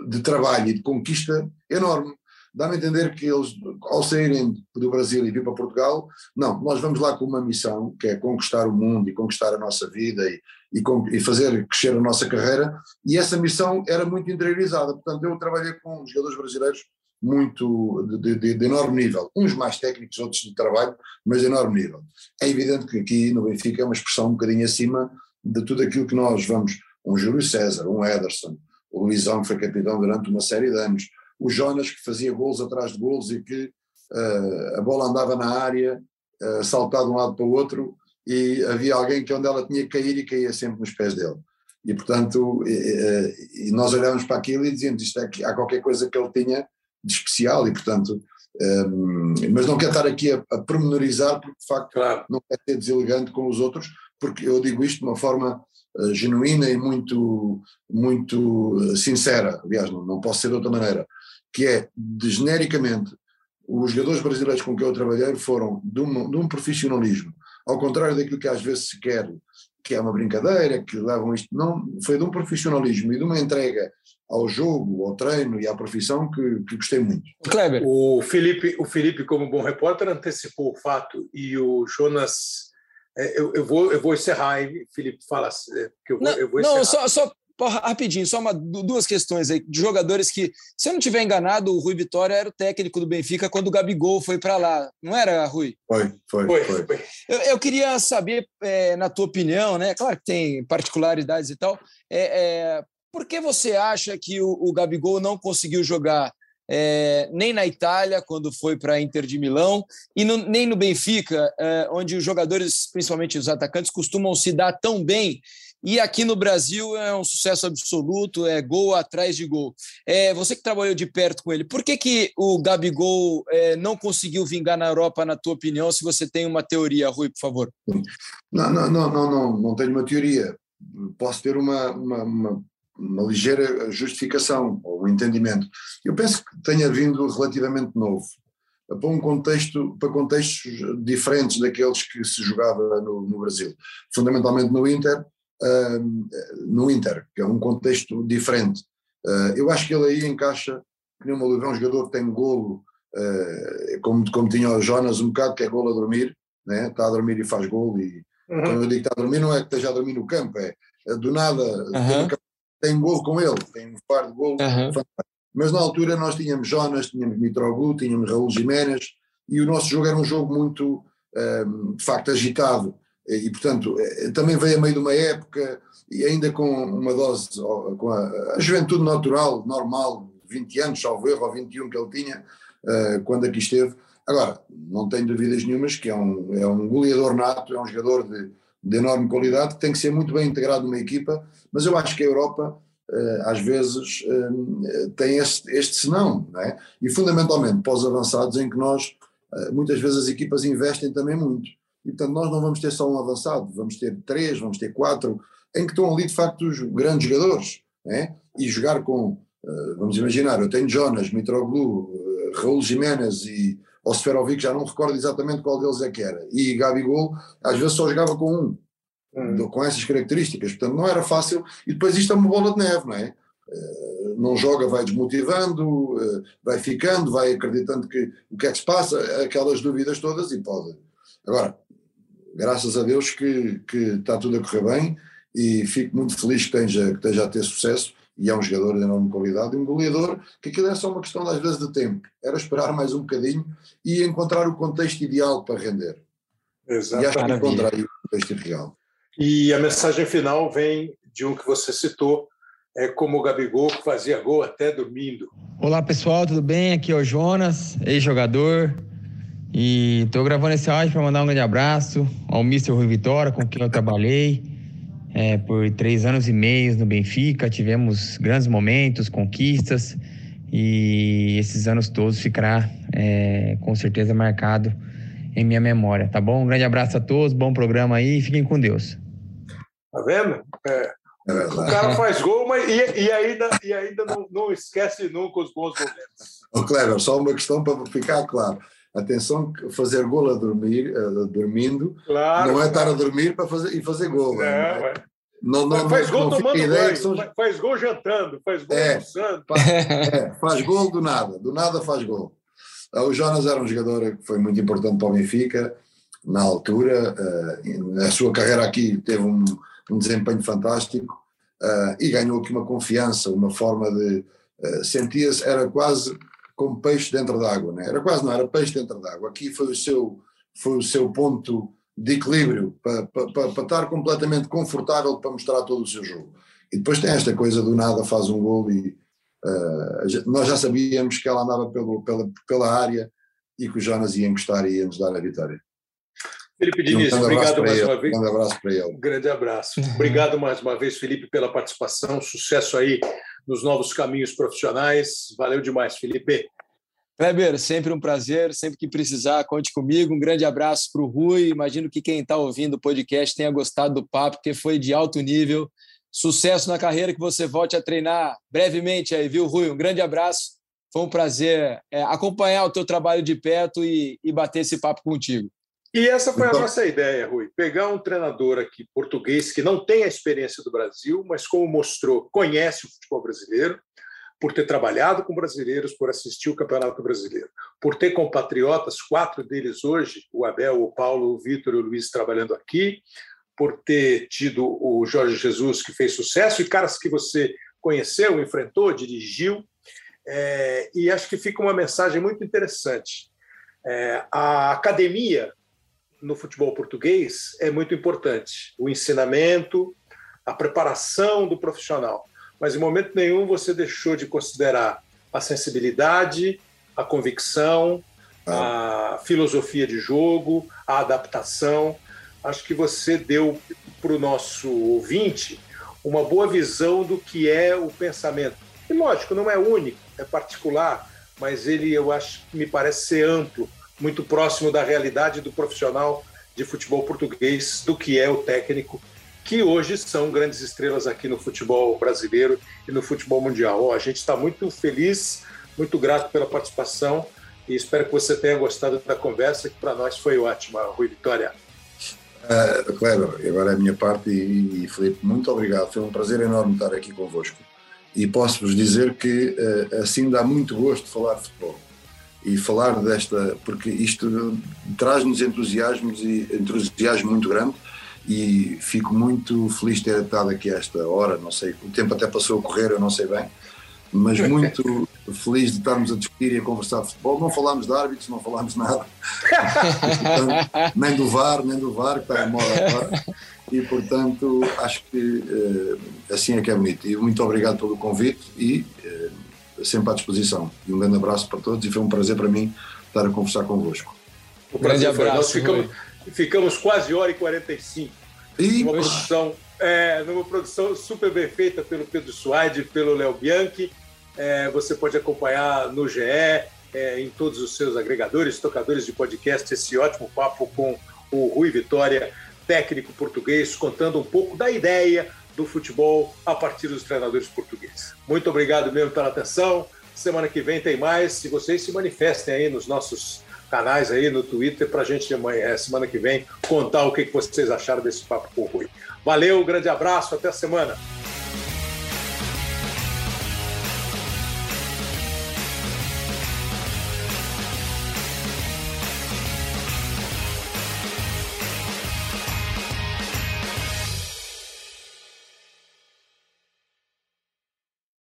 de trabalho e de conquista enorme dá-me a entender que eles, ao saírem do Brasil e vir para Portugal, não, nós vamos lá com uma missão, que é conquistar o mundo e conquistar a nossa vida e, e, e fazer crescer a nossa carreira, e essa missão era muito interiorizada. Portanto, eu trabalhei com jogadores brasileiros muito de, de, de, enorme nível, uns mais técnicos, outros de trabalho, mas de enorme nível. É evidente que aqui no Benfica é uma expressão um bocadinho acima de tudo aquilo que nós vamos, um Júlio César, um Ederson, o Luizão que foi capitão durante uma série de anos, o Jonas que fazia gols atrás de gols e que uh, a bola andava na área, uh, saltava de um lado para o outro e havia alguém que onde ela tinha que cair e caía sempre nos pés dele. E portanto, e, e nós olhávamos para aquilo e dizíamos isto é que há qualquer coisa que ele tinha de especial e portanto, um, ehm, mas não quero estar aqui a, a pormenorizar porque de facto claro. não quero ser deselegante com os outros, porque eu digo isto de uma forma uh, genuína e muito, muito sincera, aliás não, não posso ser de outra maneira que é, de, genericamente, os jogadores brasileiros com quem eu trabalhei foram de um, de um profissionalismo, ao contrário daquilo que às vezes se quer, que é uma brincadeira, que levam isto, não, foi de um profissionalismo e de uma entrega ao jogo, ao treino e à profissão que, que gostei muito. Kleber. O Felipe, o Felipe, como bom repórter, antecipou o fato e o Jonas. É, eu, eu, vou, eu vou encerrar, hein? Felipe, fala. É, que eu vou, não, eu vou encerrar. Não, só, só rapidinho, só uma, duas questões aí de jogadores que, se eu não tiver enganado, o Rui Vitória era o técnico do Benfica quando o Gabigol foi para lá, não era, Rui? Foi, foi, foi. foi. Eu, eu, queria saber, é, na tua opinião, né? Claro que tem particularidades e tal, é, é por que você acha que o, o Gabigol não conseguiu jogar é, nem na Itália, quando foi para a Inter de Milão, e no, nem no Benfica, é, onde os jogadores, principalmente os atacantes, costumam se dar tão bem. E aqui no Brasil é um sucesso absoluto, é gol atrás de gol. É, você que trabalhou de perto com ele, por que, que o Gabigol é, não conseguiu vingar na Europa, na tua opinião, se você tem uma teoria, Rui, por favor? Não, não, não, não, não, não tenho uma teoria. Posso ter uma, uma, uma uma ligeira justificação ou um entendimento. Eu penso que tenha vindo relativamente novo, para um contexto, para contextos diferentes daqueles que se jogava no, no Brasil, fundamentalmente no Inter, uh, no Inter, que é um contexto diferente. Uh, eu acho que ele aí encaixa, que nem uma é um jogador que tem golo, uh, como, como tinha o Jonas um bocado, que é golo a dormir, né? está a dormir e faz golo, e uhum. quando eu digo que está a dormir não é que esteja a dormir no campo, é do nada, uhum tem gol com ele, tem um par de gol uhum. Mas na altura nós tínhamos Jonas, tínhamos Mitroglou, tínhamos Raul Jiménez e o nosso jogo era um jogo muito, um, de facto, agitado. E, portanto, eh, também veio a meio de uma época e ainda com uma dose, com a, a juventude natural, normal, 20 anos, salvo erro, ou 21 que ele tinha, uh, quando aqui esteve. Agora, não tenho dúvidas nenhumas que é um, é um goleador nato, é um jogador de, de enorme qualidade, que tem que ser muito bem integrado numa equipa, mas eu acho que a Europa eh, às vezes eh, tem este, este senão, não é? e fundamentalmente os avançados em que nós, muitas vezes as equipas investem também muito, e portanto nós não vamos ter só um avançado, vamos ter três, vamos ter quatro, em que estão ali de facto os grandes jogadores, é? e jogar com, vamos imaginar, eu tenho Jonas, Mitroglou, Raul Jiménez e ou Seferovic, já não recordo exatamente qual deles é que era, e Gabigol, às vezes só jogava com um, hum. com essas características, portanto não era fácil, e depois isto é uma bola de neve, não é? Uh, não joga, vai desmotivando, vai ficando, vai acreditando que o que é que se passa, aquelas dúvidas todas e pode. Agora, graças a Deus que, que está tudo a correr bem e fico muito feliz que esteja, que esteja a ter sucesso e é um jogador de enorme qualidade, e um goleador, que aquilo é só uma questão, às vezes, de tempo. Era esperar mais um bocadinho e encontrar o contexto ideal para render. Exato. E acho que encontrei o contexto ideal. E a mensagem final vem de um que você citou, é como o Gabigol, que fazia gol até dormindo. Olá, pessoal, tudo bem? Aqui é o Jonas, ex-jogador. E estou gravando esse áudio para mandar um grande abraço ao Mr. Rui Vitória, com quem eu trabalhei é, por três anos e meio no Benfica, tivemos grandes momentos, conquistas, e esses anos todos ficará é, com certeza marcado em minha memória, tá bom? Um grande abraço a todos, bom programa aí, fiquem com Deus. Tá vendo? É. é o cara faz gol, mas e, e ainda, e ainda não, não, esquece nunca os bons momentos. Ô, Cleber, só uma questão para ficar claro. Atenção, fazer gol a dormir, a, dormindo, claro, não é estar a dormir para fazer, e fazer gol. Não, é? não, não, faz gol tomando banho, são... faz gol jantando, faz gol é, almoçando. Faz, é, faz gol do nada, do nada faz gol. Ah, o Jonas era um jogador que foi muito importante para o Benfica na altura, ah, a sua carreira aqui teve um, um desempenho fantástico ah, e ganhou aqui uma confiança, uma forma de sentia-se, era quase como peixe dentro d'água, né? era quase não, era peixe dentro d'água. Aqui foi o seu, foi o seu ponto de equilíbrio para, para, para, estar completamente confortável para mostrar todo o seu jogo. E depois tem esta coisa do nada faz um gol e uh, nós já sabíamos que ela andava pelo, pela, pela área e que o Jonas ia encostar e ia nos dar a vitória. Felipe Diniz, um obrigado mais ele, uma vez. Um grande abraço para ele. Um grande abraço. Obrigado mais uma vez, Felipe, pela participação. Sucesso aí nos novos caminhos profissionais. Valeu demais, Felipe. Kleber, sempre um prazer, sempre que precisar, conte comigo. Um grande abraço para o Rui. Imagino que quem está ouvindo o podcast tenha gostado do papo, porque foi de alto nível. Sucesso na carreira, que você volte a treinar brevemente aí, viu, Rui? Um grande abraço. Foi um prazer é, acompanhar o teu trabalho de perto e, e bater esse papo contigo. E essa foi então... a nossa ideia, Rui. Pegar um treinador aqui português que não tem a experiência do Brasil, mas como mostrou, conhece o futebol brasileiro, por ter trabalhado com brasileiros, por assistir o Campeonato Brasileiro, por ter compatriotas, quatro deles hoje, o Abel, o Paulo, o Vitor e o Luiz trabalhando aqui, por ter tido o Jorge Jesus, que fez sucesso, e caras que você conheceu, enfrentou, dirigiu. É, e acho que fica uma mensagem muito interessante. É, a academia no futebol português é muito importante. O ensinamento, a preparação do profissional mas em momento nenhum você deixou de considerar a sensibilidade, a convicção, a filosofia de jogo, a adaptação. Acho que você deu para o nosso ouvinte uma boa visão do que é o pensamento. E lógico, não é único, é particular, mas ele, eu acho, me parece ser amplo, muito próximo da realidade do profissional de futebol português, do que é o técnico, que hoje são grandes estrelas aqui no futebol brasileiro e no futebol mundial. Oh, a gente está muito feliz, muito grato pela participação e espero que você tenha gostado da conversa, que para nós foi ótima, Rui Vitória. Uh, claro, agora é a minha parte e, e Felipe, muito obrigado. Foi um prazer enorme estar aqui convosco. E posso-vos dizer que uh, assim dá muito gosto falar de futebol e falar desta, porque isto traz-nos entusiasmo e entusiasmo muito grande e fico muito feliz de ter estado aqui a esta hora, não sei, o tempo até passou a correr, eu não sei bem, mas muito feliz de estarmos a discutir e a conversar de futebol. Não falámos de árbitros, não falámos nada, portanto, nem do VAR, nem do VAR, que está em moda agora. E, portanto, acho que uh, assim é que é bonito. E muito obrigado pelo convite e uh, sempre à disposição. E um grande abraço para todos e foi um prazer para mim estar a conversar convosco. Prazer grande abraço, Nós ficamos, ficamos quase hora e 45. E... Uma produção, é, numa produção super bem feita pelo Pedro Suaide e pelo Léo Bianchi. É, você pode acompanhar no GE, é, em todos os seus agregadores, tocadores de podcast, esse ótimo papo com o Rui Vitória, técnico português, contando um pouco da ideia do futebol a partir dos treinadores portugueses. Muito obrigado mesmo pela atenção. Semana que vem tem mais. E vocês se manifestem aí nos nossos canais aí no Twitter para a gente amanhã, semana que vem contar o que vocês acharam desse papo com o Rui. Valeu, grande abraço, até a semana.